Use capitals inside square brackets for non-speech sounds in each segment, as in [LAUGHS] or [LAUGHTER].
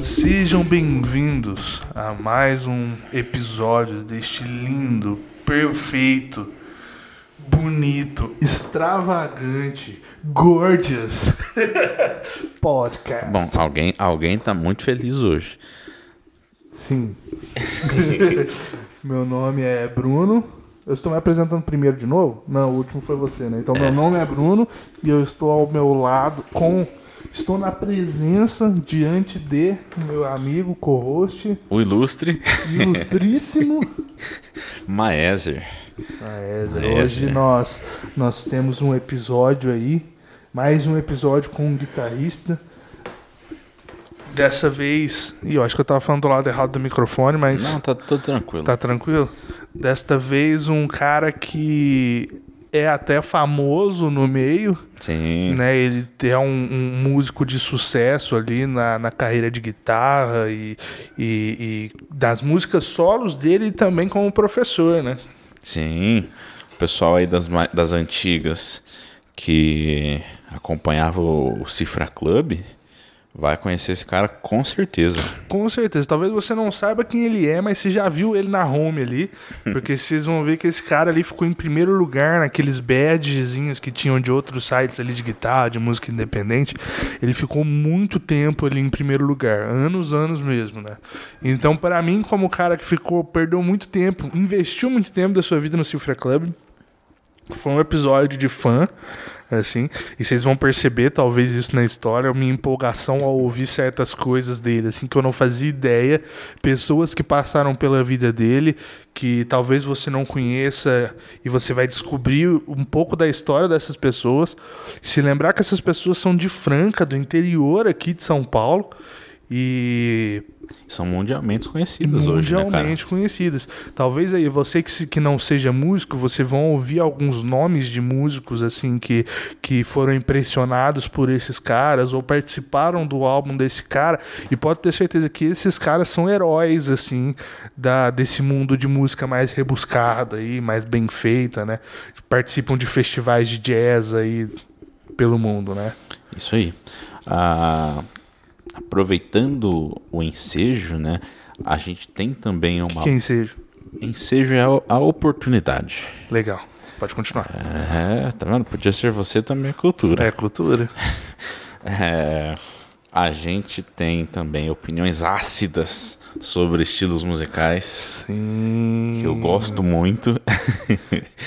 Sejam bem-vindos a mais um episódio deste lindo, perfeito, bonito, extravagante, gorgeous [LAUGHS] podcast. Bom, alguém, alguém tá muito feliz hoje. Sim. [LAUGHS] meu nome é Bruno. Eu estou me apresentando primeiro de novo? Não, o último foi você, né? Então, meu nome é Bruno e eu estou ao meu lado com. Estou na presença diante de meu amigo co-host, O ilustre ilustríssimo. [LAUGHS] Maézer. Maézer. Hoje nós, nós temos um episódio aí, mais um episódio com um guitarrista. Dessa vez, e eu acho que eu tava falando do lado errado do microfone, mas Não, tá tudo tranquilo. tá tranquilo. Desta vez um cara que é até famoso no meio, Sim. né? Ele é um, um músico de sucesso ali na, na carreira de guitarra e, e, e das músicas solos dele e também como professor, né? Sim. O pessoal aí das, das antigas que acompanhava o Cifra Club vai conhecer esse cara com certeza. Com certeza. Talvez você não saiba quem ele é, mas você já viu ele na home ali. [LAUGHS] Porque vocês vão ver que esse cara ali ficou em primeiro lugar naqueles badgezinhos que tinham de outros sites ali de guitarra, de música independente. Ele ficou muito tempo ali em primeiro lugar. Anos, anos mesmo, né? Então, para mim, como cara que ficou, perdeu muito tempo, investiu muito tempo da sua vida no Cifra Club. Foi um episódio de fã, assim, e vocês vão perceber, talvez, isso na história, minha empolgação ao ouvir certas coisas dele, assim, que eu não fazia ideia. Pessoas que passaram pela vida dele, que talvez você não conheça, e você vai descobrir um pouco da história dessas pessoas. Se lembrar que essas pessoas são de Franca, do interior aqui de São Paulo, e São mundialmente conhecidas hoje, né, cara? mundialmente conhecidas. Talvez aí você que, que não seja músico, você vão ouvir alguns nomes de músicos assim que, que foram impressionados por esses caras ou participaram do álbum desse cara e pode ter certeza que esses caras são heróis assim da desse mundo de música mais rebuscada aí, mais bem feita, né? Participam de festivais de jazz aí pelo mundo, né? Isso aí. Ah, aproveitando o ensejo, né? A gente tem também uma. Quem seja. Ensejo é a- oportunidade. Legal. Pode continuar. É, tá vendo? Podia ser você também a cultura. É cultura. [LAUGHS] É, a gente tem também opiniões ácidas sobre estilos musicais. Sim. Que eu gosto muito.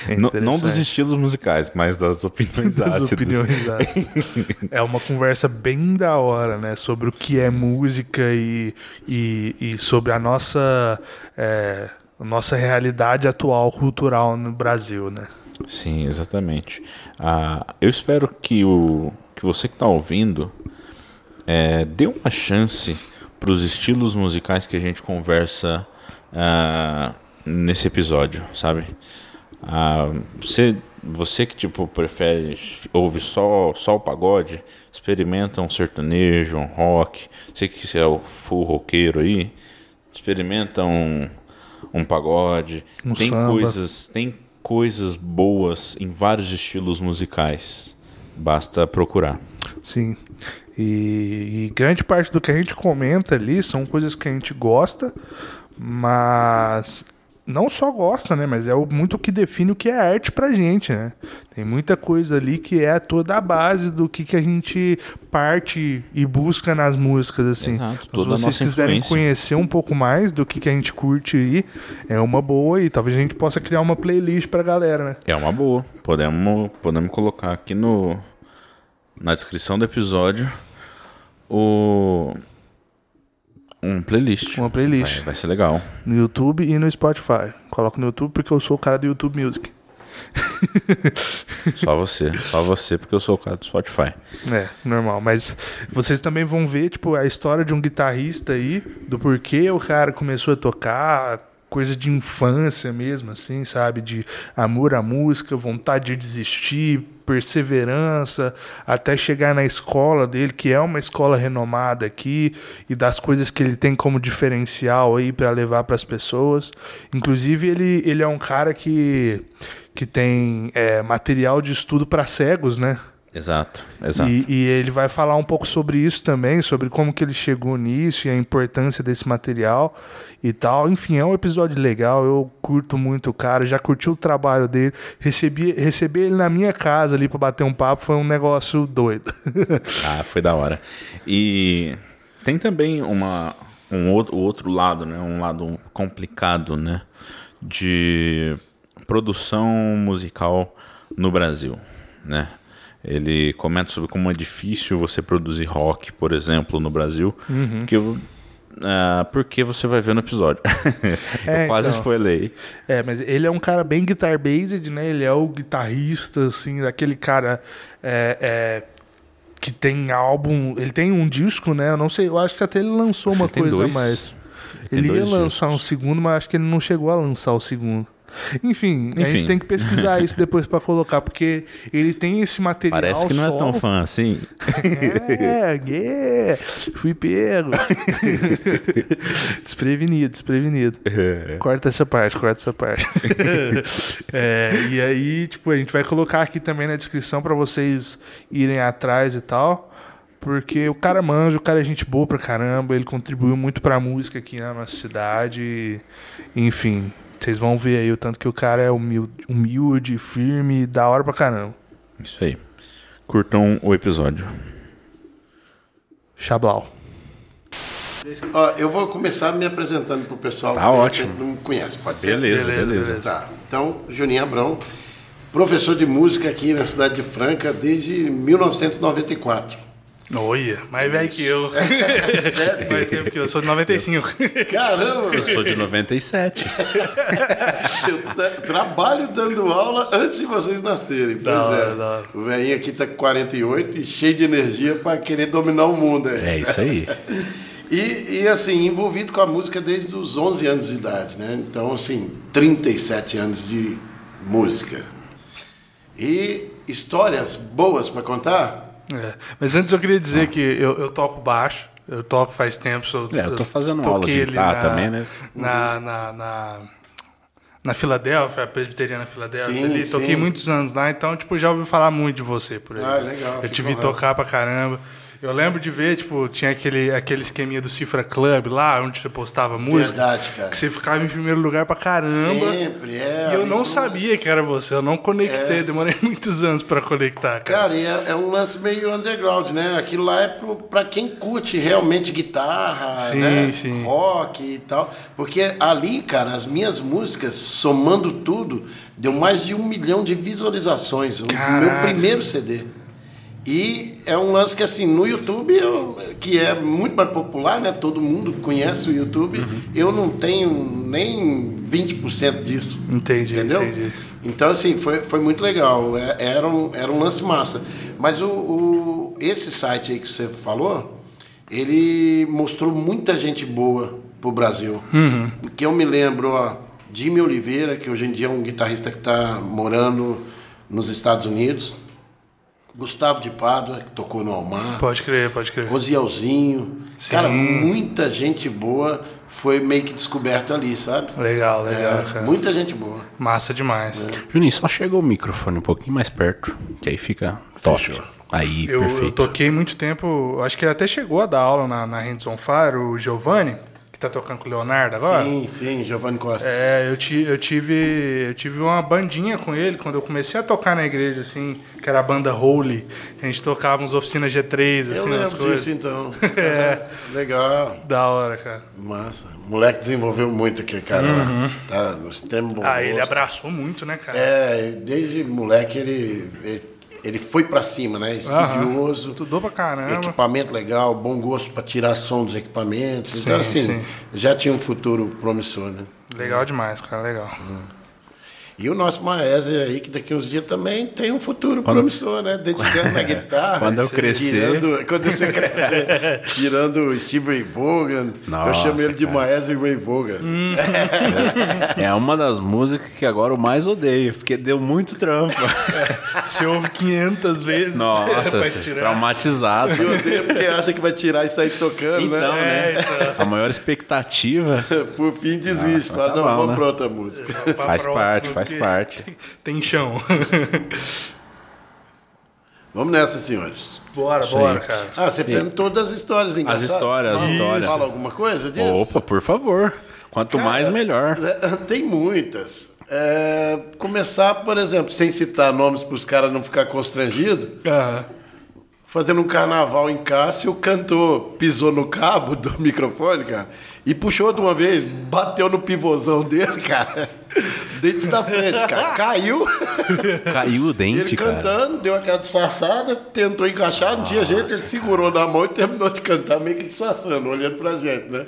É não, não dos estilos musicais, mas das [LAUGHS] opiniões das ácidas. opiniões ácidas. É uma conversa bem da hora, né? Sobre o que é música e, e, e sobre a nossa, é, nossa realidade atual cultural no Brasil, né? Sim, exatamente. Ah, eu espero que, o, que você que está ouvindo é, dê uma chance para os estilos musicais que a gente conversa ah, nesse episódio, sabe? Ah, você, você que tipo prefere ouve só só o pagode, experimenta um sertanejo, um rock. Você que é o full roqueiro aí, experimenta um, um pagode. Um tem samba. coisas, tem coisas boas em vários estilos musicais. Basta procurar. Sim. E, e grande parte do que a gente comenta ali são coisas que a gente gosta, mas não só gosta, né? Mas é o- muito o que define o que é arte pra gente, né? Tem muita coisa ali que é toda a base do que, que a gente parte e busca nas músicas, assim. Exato, Então, se vocês nossa quiserem influência. conhecer um pouco mais do que, que a gente curte aí, é uma boa e talvez a gente possa criar uma playlist pra galera, né? É uma boa. Podemos, podemos colocar aqui no na descrição do episódio o um playlist. Uma playlist. Vai, vai ser legal. No YouTube e no Spotify. Coloco no YouTube porque eu sou o cara do YouTube Music. [LAUGHS] Só você, só você, porque eu sou o cara do Spotify. É, normal. Mas vocês também vão ver, tipo, a história de um guitarrista aí, do porquê o cara começou a tocar, coisa de infância mesmo, assim, sabe? De amor à música, vontade de desistir, perseverança, até chegar na escola dele, que é uma escola renomada aqui, e das coisas que ele tem como diferencial aí para levar para as pessoas. Inclusive, ele, ele é um cara que, que tem é, material de estudo para cegos, né? Exato, exato. E, e, ele vai falar um pouco sobre isso também, sobre como que ele chegou nisso e a importância desse material e tal. Enfim, é um episódio legal, eu curto muito o cara, já curti o trabalho dele. Recebi, receber ele na minha casa ali para bater um papo foi um negócio doido. [LAUGHS] ah, foi da hora. E tem também uma, um outro, outro lado, né? Um lado complicado, né? De produção musical no Brasil, né? Ele comenta sobre como é difícil você produzir rock, por exemplo, no Brasil, uhum. que uh, porque você vai ver no episódio. [LAUGHS] É, eu quase então, spoilei. É, mas ele é um cara bem guitar based, né? Ele é o guitarrista, assim, daquele cara é, é, que tem álbum. Ele tem um disco, né? Eu não sei, eu acho que até ele lançou acho uma coisa mais. Ele, ele ia lançar discos. um segundo, mas acho que ele não chegou a lançar o segundo. Enfim, Enfim, a gente tem que pesquisar [LAUGHS] isso depois para colocar, porque ele tem esse material. Parece que não solo. é tão fã assim. É, yeah, fui pego. [LAUGHS] desprevenido, desprevenido. É. Corta essa parte, corta essa parte. [LAUGHS] é, e aí, tipo, a gente vai colocar aqui também na descrição para vocês irem atrás e tal. Porque o cara manja, o cara é gente boa pra caramba, ele contribuiu muito pra música aqui na nossa cidade. Enfim, vocês vão ver aí o tanto que o cara é humilde, humilde firme, da hora pra caramba. Isso aí. Curtam o episódio. Chablau. Ó, eu vou começar me apresentando pro pessoal tá ótimo. que não me conhece, pode ser? Beleza, beleza, beleza. Tá. Então, Juninho Abrão, professor de música aqui na cidade de Franca desde 1994. Olha, mais velho que eu. [LAUGHS] Sério? Mais tempo que eu. sou de 95. Caramba! Eu sou de 97. eu trabalho dando aula antes de vocês nascerem. Pois da é. Da o velhinho aqui tá com 48 e cheio de energia para querer dominar o mundo. É, é isso aí. [LAUGHS] E, e, assim, envolvido com a música desde os 11 anos de idade, né? Então, assim, 37 anos de música. E histórias boas para contar? É. Mas antes eu queria dizer ah. que eu, eu toco baixo. Eu toco faz tempo. Sou, é, eu tô fazendo aula de guitarra na, também, né? Na, na, na, na Filadélfia, a Presbiteriana Filadélfia. Sim, ali. Toquei muitos anos lá, então tipo, já ouvi falar muito de você por aí. Ah, legal. Eu tive que tocar pra caramba. Eu lembro de ver, tipo, tinha aquele, aquele esqueminha do Cifra Club lá, onde você postava música. Verdade, cara. Que você ficava em primeiro lugar pra caramba. Sempre, é. E eu não sabia que era você, eu não conectei, é. demorei [LAUGHS] muitos anos pra conectar, cara. Cara, é, é, um lance meio underground, né? Aquilo lá é pro, pra quem curte realmente guitarra, sim, né? Sim. rock e tal. Porque ali, cara, as minhas músicas, somando tudo, deu mais de um milhão de visualizações. O meu primeiro CD. E é um lance que, assim, no YouTube, eu, que é muito mais popular, né? Todo mundo conhece o YouTube. Uhum. Eu não tenho nem 20% disso. Entendi, entendeu? Entendi. Então, assim, foi, foi muito legal. É, era um, era um lance massa. Mas o, o, esse site aí que você falou, ele mostrou muita gente boa pro Brasil. Uhum. Que eu me lembro, ó, Jimmy Oliveira, que hoje em dia é um guitarrista que está morando nos Estados Unidos. Gustavo de Pádua, que tocou no Almar. Pode crer, pode crer. Rosielzinho. Sim. Cara, muita gente boa foi meio que descoberta ali, sabe? Legal, legal, é, cara. Muita gente boa. Massa demais. É. Juninho, só chega o microfone um pouquinho mais perto, que aí fica top. Fechou. Aí, eu, perfeito. Eu toquei muito tempo, acho que ele até chegou a dar aula na, na Hands on Fire, o Giovanni tá tocando com o Leonardo agora? Sim, sim, Giovanni Costa. É, eu, ti, eu, tive, eu tive uma bandinha com ele quando eu comecei a tocar na igreja, assim, que era a banda Holy. A gente tocava uns oficinas G3, assim, eu as coisas. Disso, então. [LAUGHS] é. [LAUGHS] Legal. Da hora, cara. Massa. O moleque desenvolveu muito aqui, cara. Uhum. Tá no extremo bom. Ah, ele abraçou muito, né, cara? É, desde moleque ele, ele ele foi para cima, né? Estudioso. Aham, estudou pra caramba. Equipamento legal, bom gosto para tirar som dos equipamentos. Sim, então, assim, sim. já tinha um futuro promissor, né? Legal demais, cara, legal. Uhum. E o nosso Maese aí, que daqui uns dias também tem um futuro quando, promissor, né? Dedicando na [LAUGHS] guitarra. Quando eu crescer. Tirando, quando você crescer. tirando o Steve Ray Vaughan. Nossa, eu chamo ele de Maese Ray Vaughan. Hum. É uma das músicas que agora eu mais odeio, porque deu muito trampo. [LAUGHS] Você ouve 500 vezes. Nossa, traumatizado. Eu odeio porque acha que vai tirar e sair tocando, então, né? né? É, então. A maior expectativa. Por fim desiste. Ah, Fala, tá não, bom, vamos né? pra outra música. Faz parte, faz parte. Tem chão. [LAUGHS] Vamos nessa, senhores. Bora, Sim. bora, cara. Ah, você perguntou das histórias engraçadas. As histórias, as histórias. Fala alguma coisa disso? Opa, por favor. Quanto cara, mais, melhor. [LAUGHS] Tem muitas. É, começar, por exemplo, sem citar nomes para os caras não ficar constrangidos. Uhum. Fazendo um carnaval em Cássio, o cantor pisou no cabo do [LAUGHS] microfone, cara e puxou de uma vez, bateu no pivôzão dele, [LAUGHS] cara. Dente da frente, cara. Caiu. Caiu o dente, ele cara. Ele cantando, deu aquela disfarçada, tentou encaixar, não tinha jeito, ele segurou na mão e terminou de cantar meio que disfarçando, olhando pra gente, né?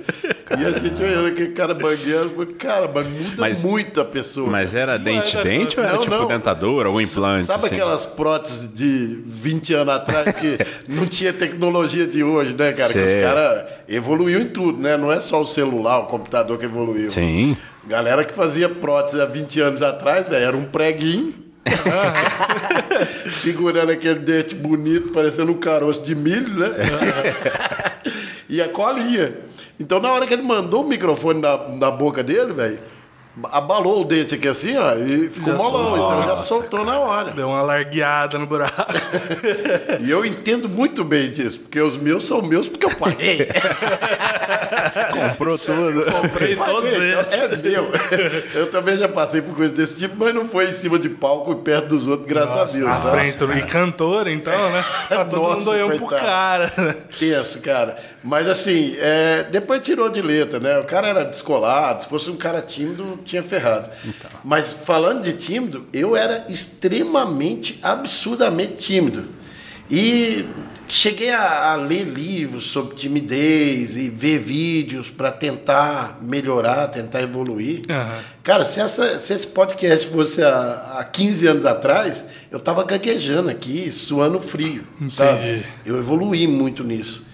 E a gente olhando aquele cara bangueando, falou, cara, mas muda mas, muito a pessoa. Mas era dente-dente ou era não, tipo não. dentadura ou implante? Sabe assim? aquelas próteses de 20 anos atrás que [LAUGHS] não tinha tecnologia de hoje, né, cara? Sei. Que os caras evoluiu em tudo, né? Não é só o celular, o computador que evoluiu. Sim. Galera que fazia prótese há 20 anos atrás, velho, era um preguinho. [LAUGHS] segurando aquele dente bonito, parecendo um caroço de milho, né? [LAUGHS] e a colinha. Então, na hora que ele mandou o microfone na, na boca dele, velho, abalou o dente aqui assim, ó, e ficou molão. Então já soltou na hora. Deu uma largueada no buraco. [LAUGHS] e eu entendo muito bem disso, porque os meus são meus porque eu paguei. [LAUGHS] Comprou tudo. Comprei [LAUGHS] todos então eles. É meu. Eu também já passei por coisa desse tipo, mas não foi em cima de palco e perto dos outros, graças Nossa, a Deus. Frente, e cantor, então, né? Tá todo Nossa, mundo olhando pro cara. Tenso, cara. Mas assim, é, depois tirou de letra, né? O cara era descolado, se fosse um cara tímido, tinha ferrado. Então. Mas falando de tímido, eu era extremamente, absurdamente tímido. E cheguei a, a ler livros sobre timidez e ver vídeos para tentar melhorar, tentar evoluir. Uhum. Cara, se, essa, se esse podcast fosse há, há 15 anos atrás, eu tava gaguejando aqui, suando frio. Entendi. Sabe? Eu evoluí muito nisso.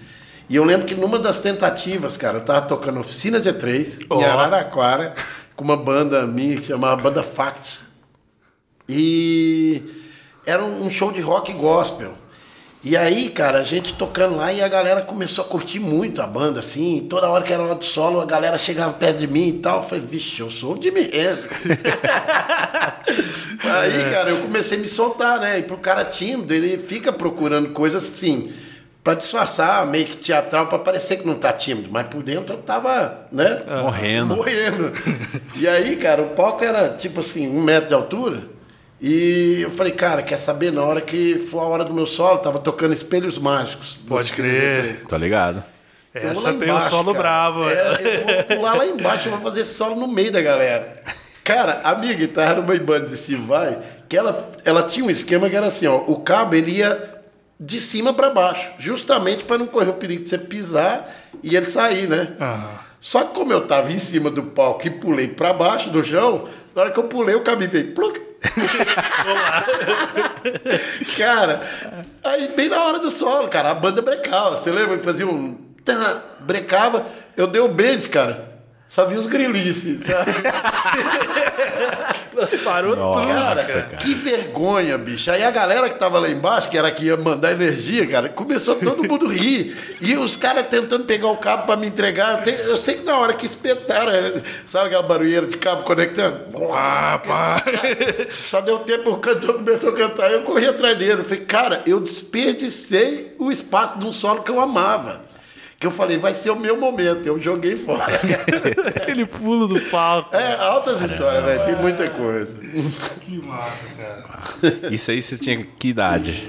E eu lembro que numa das tentativas, cara, eu tava tocando Oficina G3 oh. em Araraquara com uma banda minha que chamava Banda Fact. E era um show de rock gospel. E aí, cara, a gente tocando lá e a galera começou a curtir muito a banda, assim. Toda hora que era hora de solo, a galera chegava perto de mim e tal. Eu falei, vixe, eu sou o Jimi Hendrix. [LAUGHS] aí, cara, eu comecei a me soltar, né? E pro cara tímido, ele fica procurando coisas assim para disfarçar, meio que teatral, para parecer que não tá tímido, mas por dentro eu tava, né? Morrendo. Morrendo. e aí, cara, o palco era tipo assim, um metro de altura. E eu falei, cara, quer saber? Na hora que for a hora do meu solo, tava tocando Espelhos Mágicos. Pode crer. Tá ligado. Essa tem o solo cara. bravo. É, eu vou pular lá embaixo, eu vou fazer solo no meio da galera. Cara, a minha guitarra era uma Ibanez Steve Vai, que ela, ela tinha um esquema que era assim, ó, o cabo ele ia de cima para baixo, justamente para não correr o perigo de você pisar e ele sair, né? Uhum. Só que como eu tava em cima do palco e pulei para baixo do chão, na hora que eu pulei, o caminho veio. Pluc. [LAUGHS] cara, aí bem na hora do solo, cara, a banda brecava. Você lembra que fazia um. Brecava, eu dei o beijo, cara. Só vi os grilices. [LAUGHS] Nós parou Nossa, tudo, cara, cara, Que vergonha, bicho. Aí a galera que tava lá embaixo, que era que ia mandar energia, cara, começou todo mundo rir. E os caras tentando pegar o cabo para me entregar. Eu sei que na hora que espetaram, é, sabe aquela barulheira de cabo conectando? Ah, pá. Só deu tempo, o cantor começou a cantar. Eu corri atrás dele. Eu falei, cara, eu desperdicei o espaço de um solo que eu amava que eu falei, vai ser o meu momento. Eu joguei fora. [LAUGHS] Aquele pulo do palco. É, altas histórias, velho. Tem muita coisa. Que massa, cara. Isso aí você tinha que idade?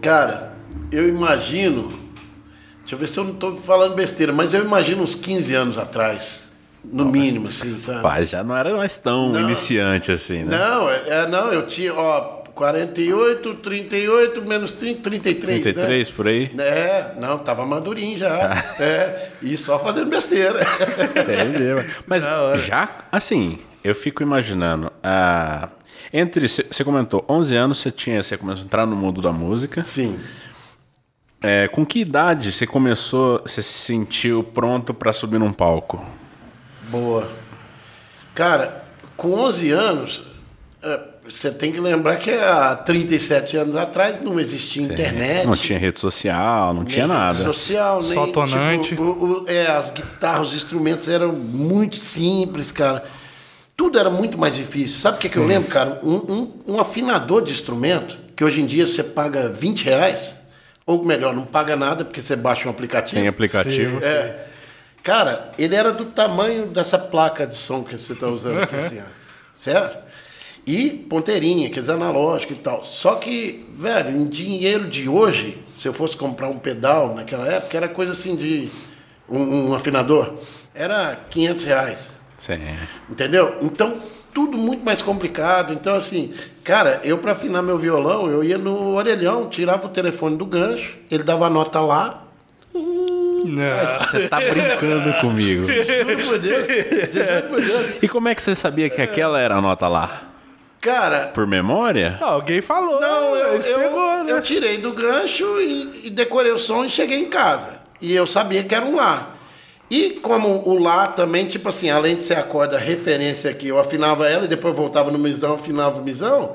Cara, eu imagino. Deixa eu ver se eu não estou falando besteira, mas eu imagino uns 15 anos atrás. No mínimo, assim, sabe? Pai, já não era mais tão não, iniciante assim, né? Não, é, é, não, eu tinha, ó, 48, 38, menos 30, 33. 33 né? por aí? É, não, tava madurinho já. [LAUGHS] é, e só fazendo besteira. Entendi. Mas já, assim, eu fico imaginando. Ah, entre, você comentou, 11 anos você tinha, você começou a entrar no mundo da música. Sim. É, com que idade você começou, você se sentiu pronto para subir num palco? Boa. Cara, com 11 anos, é, você tem que lembrar que há 37 anos atrás não existia internet. Não tinha rede social, não tinha nada. Rede social, nem, Só tonante. Tipo, o, o, é, as guitarras, os instrumentos eram muito simples, cara. Tudo era muito mais difícil. Sabe o que, que eu lembro, cara? Um, um, um, afinador de instrumento, que hoje em dia você paga 20 reais, ou melhor, não paga nada porque você baixa um aplicativo. Tem aplicativo. Sim, é. Cara, ele era do tamanho dessa placa de som que você está usando aqui, assim, ó. certo? E ponteirinha, aqueles analógicos e tal. Só que, velho, em dinheiro de hoje, se eu fosse comprar um pedal naquela época, era coisa assim de um, um afinador. Era 500 reais. Sim. Entendeu? Então, tudo muito mais complicado. Então, assim, cara, eu para afinar meu violão, eu ia no orelhão, tirava o telefone do gancho, ele dava a nota lá. Você tá brincando comigo. [LAUGHS] Juro por Deus. Juro por Deus. E como é que você sabia que aquela era a nota lá? Cara. Por memória? Não, alguém falou. Não, eu, eu, pegou, né? eu tirei do gancho e, e, decorei o som e cheguei em casa. E eu sabia que era um lá. E como o lá também, tipo assim, além de ser a corda referência aqui, eu afinava ela e depois voltava no misão, afinava o misão.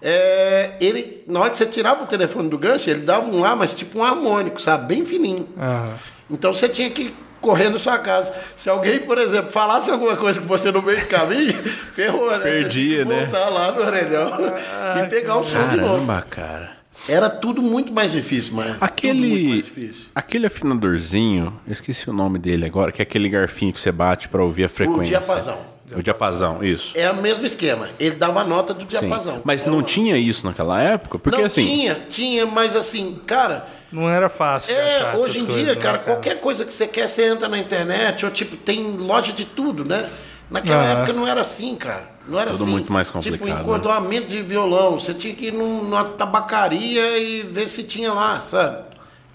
É, ele, na hora que você tirava o telefone do gancho, ele dava um lá, mas tipo um harmônico, sabe? Bem fininho. Aham. Então você tinha que correr na sua casa. Se alguém, por exemplo, falasse alguma coisa com você no meio do caminho, [LAUGHS] ferrou, né? Perdia, você tinha que voltar lá no orelhão [LAUGHS] e pegar o som de novo. Caramba, cara. Era tudo muito mais difícil, mas tudo muito Aquele, mais difícil. aquele afinadorzinho, eu esqueci o nome dele agora, que é aquele garfinho que você bate pra ouvir a frequência. diapasão. O diapasão, isso. É o mesmo esquema. Ele dava a nota do Sim. diapasão. Mas Era não uma- tinha isso naquela época? Porque não, assim. tinha, tinha, mas assim, cara, Não era fácil É, achar essas hoje em coisas, dia, né, cara, qualquer coisa que você quer, você entra na internet, ou tipo, tem loja de tudo, né? Naquela Aham. época não era assim, cara. Não era Tudo assim. muito mais Tipo, complicado, né? encordoamento de violão. Você tinha que ir num- numa tabacaria e ver se tinha lá, sabe?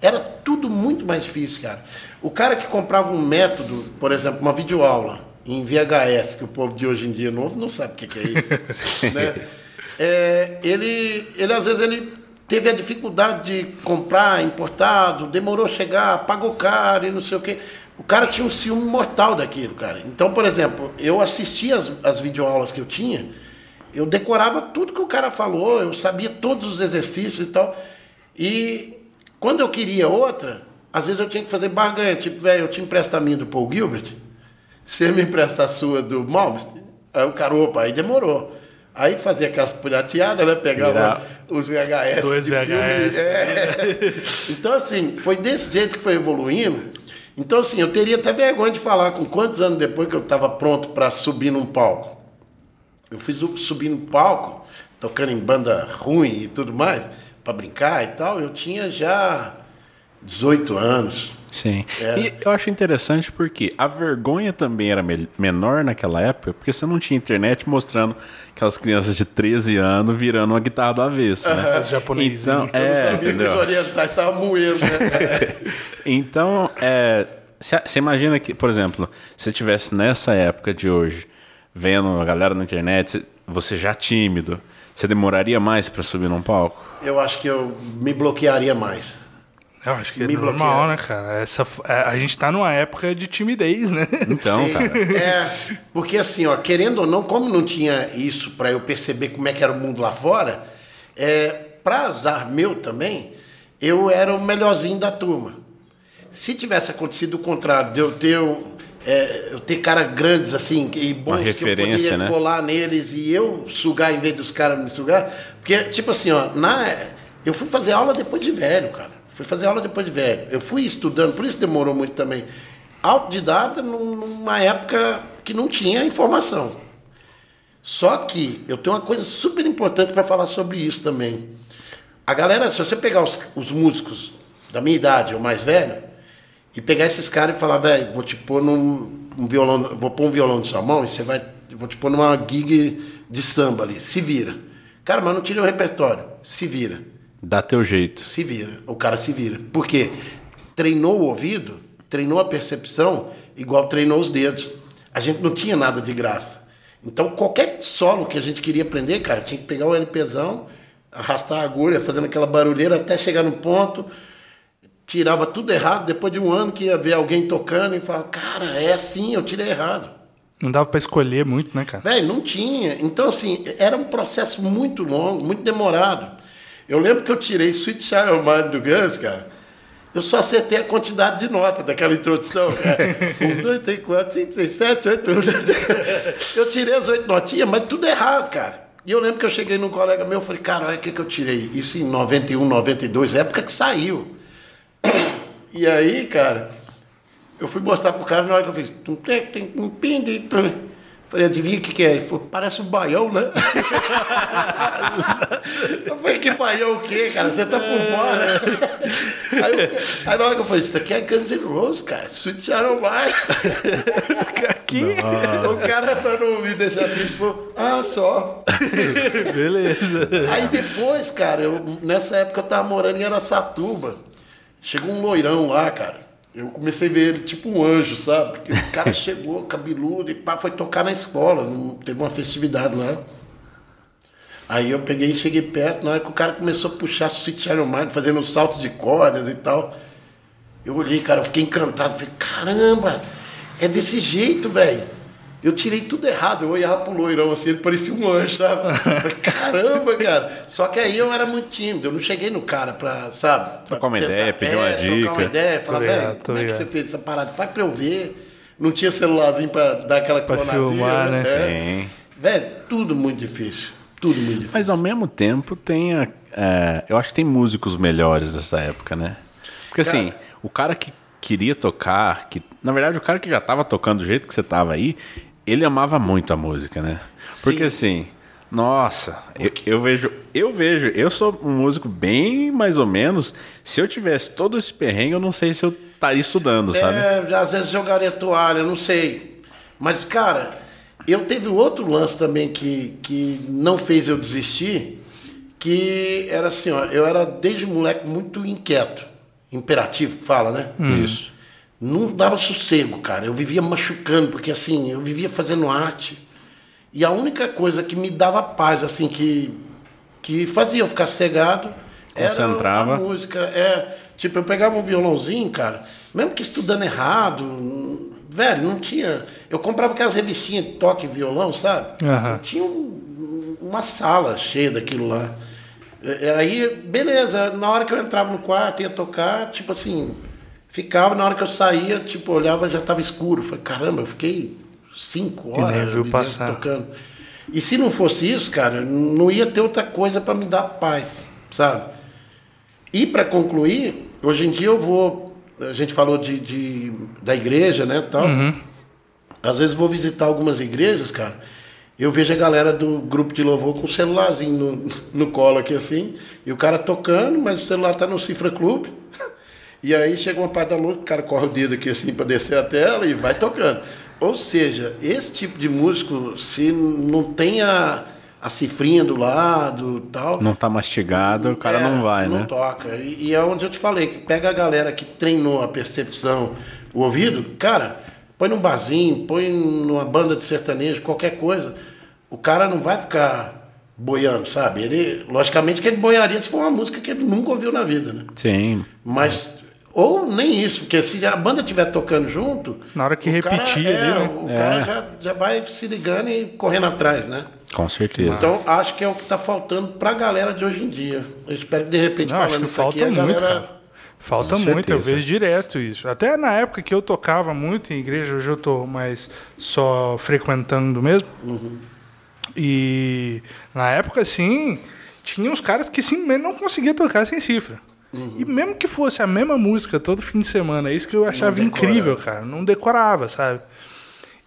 Era tudo muito mais difícil, cara. O cara que comprava um método, por exemplo, uma videoaula em VHS, que o povo de hoje em dia novo não sabe o que, que é isso, [LAUGHS] né? É, ele, ele, às vezes, ele teve a dificuldade de comprar importado, demorou a chegar, pagou caro e não sei o quê. O cara tinha um ciúme mortal daquilo, cara. Então, por exemplo, eu assistia as, as videoaulas que eu tinha, eu decorava tudo que o cara falou, eu sabia todos os exercícios e tal. E quando eu queria outra, às vezes eu tinha que fazer barganha. Tipo, velho, eu te empresto a minha do Paul Gilbert, você me empresta a sua do Malmsteen? Aí o cara, opa, aí demorou. Aí fazia aquelas pirateadas, né? Pegava Virar- os VHS. Dois de VHS. É. [LAUGHS] Então, assim, foi desse jeito que foi evoluindo. Então, assim, eu teria até vergonha de falar com quantos anos depois que eu estava pronto para subir num palco. Eu fiz o- subir no palco, tocando em banda ruim e tudo mais, para brincar e tal. Eu tinha já 18 anos. Sim. É. E eu acho interessante porque a vergonha também era me- menor naquela época, porque você não tinha internet mostrando aquelas crianças de 13 anos virando uma guitarra do avesso, né? Japonesinhos. Então, Eu não é, sabia que os entendeu? orientais estavam moendo, né? [LAUGHS] Então, é, você imagina que, por exemplo, se tivesse nessa época de hoje, vendo a galera na internet, cê- você já tímido, você demoraria mais para subir num palco? Eu acho que eu me bloquearia mais. Eu acho que é normal, bloqueia. né, cara? Essa, f- é, a gente tá numa época de timidez, né? [LAUGHS] Então, Sim. cara. É, porque assim, ó, querendo ou não, como não tinha isso para eu perceber como é que era o mundo lá fora, é, para azar meu também, eu era o melhorzinho da turma. Se tivesse acontecido o contrário, de eu ter, é, eu ter caras grandes assim, e bons que eu poderia né? colar neles e eu sugar em vez dos caras me sugar, porque, tipo assim, ó, na, eu fui fazer aula depois de velho, cara. Fui fazer aula depois de velho. Eu fui estudando, por isso demorou muito também. Autodidata num- numa época que não tinha informação. Só que eu tenho uma coisa super importante para falar sobre isso também. A galera, se você pegar os, os músicos da minha idade ou mais velho, e pegar esses caras e falar, velho, vou te pôr num um violão, vou pôr um violão na sua mão e você vai, vou te pôr numa gig de samba ali, se vira. Cara, mas não tirei o repertório. Se vira. Dá teu jeito. Se vira. O cara se vira. Por quê? Treinou o ouvido, treinou a percepção, igual treinou os dedos. A gente não tinha nada de graça. Então, qualquer solo que a gente queria aprender, cara, tinha que pegar o LPzão, arrastar a agulha, fazendo aquela barulheira até chegar no ponto, tirava tudo errado. Depois de um ano que ia ver alguém tocando e falava, cara, é assim, eu tirei errado. Não dava para escolher muito, né, cara? Velho, não tinha. Então, assim, era um processo muito longo, muito demorado. Eu lembro que eu tirei Sweet Child Mind do Guns, cara. Eu só acertei a quantidade de nota daquela introdução. Um, dois, três, quatro, cinco, seis, sete, oito. Eu tirei as oito notinhas, mas tudo errado, cara. E eu lembro que eu cheguei num colega meu e falei, cara, olha o que, que eu tirei. Isso em 91, 92, época que saiu. E aí, cara, eu fui mostrar pro cara na hora que eu fiz. Falei, adivinha o que, que é? Ele falou, parece um baião, né? eu falei, que baião o quê, cara? Você tá por fora. aí, eu, aí na hora que eu falei, isso aqui é Guns N' Roses, cara. Sweet Shadow Bar. aqui, o cara, pra não ouvir deixar triste, falou, ah, só. Beleza. Aí depois, cara, eu, nessa época eu tava morando em Aracatuba. Chegou um loirão lá, cara. Eu comecei a ver ele tipo um anjo, sabe? Porque o cara [LAUGHS] chegou cabeludo e pá, foi tocar na escola. Não, teve uma festividade lá. Aí eu peguei e cheguei perto, na hora que o cara começou a puxar Sweet Child Mind, fazendo saltos de cordas e tal. Eu olhei, cara, eu fiquei encantado. Falei, caramba, é desse jeito, velho. Eu tirei tudo errado, eu olhava pro loirão assim, ele parecia um anjo, sabe? Caramba, cara. Só que aí eu era muito tímido, eu não cheguei no cara pra, sabe? Trocar uma ideia, pedir uma dica. Trocar uma ideia, falar, velho, como é que você fez essa parada? Faz pra eu ver. Não tinha celularzinho pra dar aquela pra filmar, né? É. Sim. Velho, tudo muito difícil. Tudo muito difícil. Mas ao mesmo tempo tem. A, é, eu acho que tem músicos melhores dessa época, né? Porque cara, assim, o cara que queria tocar, que na verdade o cara que já tava tocando do jeito que você tava aí, ele amava muito a música, né? Porque assim, nossa, eu, eu, vejo, eu vejo, eu sou um músico bem mais ou menos. Se eu tivesse todo esse perrengue, eu não sei se eu estaria estudando, é, sabe? Às vezes jogaria toalha, não sei. Mas, cara, eu teve outro lance também que, que não fez eu desistir, que era assim, ó, eu era desde moleque muito inquieto, imperativo, fala, né? Hum. Isso não dava sossego, cara. Eu vivia machucando, porque assim, eu vivia fazendo arte. E a única coisa que me dava paz, assim, que, que fazia eu ficar cegado, Concentrava. era a música. É, tipo, eu pegava um violãozinho, cara, mesmo que estudando errado, velho, não tinha. Eu comprava aquelas revistinhas de toque violão, sabe? Uhum. Tinha um, uma sala cheia daquilo lá. Aí, beleza, na hora que eu entrava no quarto, ia tocar, tipo assim, Ficava, na hora que eu saía, tipo, olhava, já estava escuro. Falei, caramba, eu fiquei cinco horas viu passar. tocando. E se não fosse isso, cara, não ia ter outra coisa para me dar paz, sabe? E para concluir, hoje em dia eu vou. A gente falou de, de da igreja, né? Tal. Uhum. Às vezes vou visitar algumas igrejas, cara. Eu vejo a galera do grupo de louvor com o celularzinho no, no colo aqui assim, e o cara tocando, mas o celular tá no Cifra Clube. E aí chega uma parte da música, o cara corre o dedo aqui assim para descer a tela e vai tocando. Ou seja, esse tipo de músico, se não tem a, a cifrinha do lado tal. Não tá mastigado, o cara é, não vai, não né? Não toca. E, e, é onde eu te falei, que pega a galera que treinou a percepção, o ouvido, cara, põe num barzinho, põe numa banda de sertanejo, qualquer coisa. O cara não vai ficar boiando, sabe? Ele, logicamente que ele boiaria se for uma música que ele nunca ouviu na vida, né? Sim. Mas ou nem isso, porque se a banda estiver tocando junto. Na hora que repetir cara, é, ali, né? O é. cara já, já vai se ligando e correndo atrás, né? Com certeza. Então acho que é o que está faltando para a galera de hoje em dia. Eu espero que de repente Não, falando isso aqui, a muito, galera. Cara. Falta Com muito, certeza. eu vejo direto isso. Até na época que eu tocava muito em igreja, hoje eu estou mais só frequentando mesmo. Uhum. E na época, assim, tinha uns caras que simplesmente não conseguiam tocar sem cifra. Uhum. E mesmo que fosse a mesma música todo fim de semana, é isso que eu achava incrível, cara. Não decorava, sabe?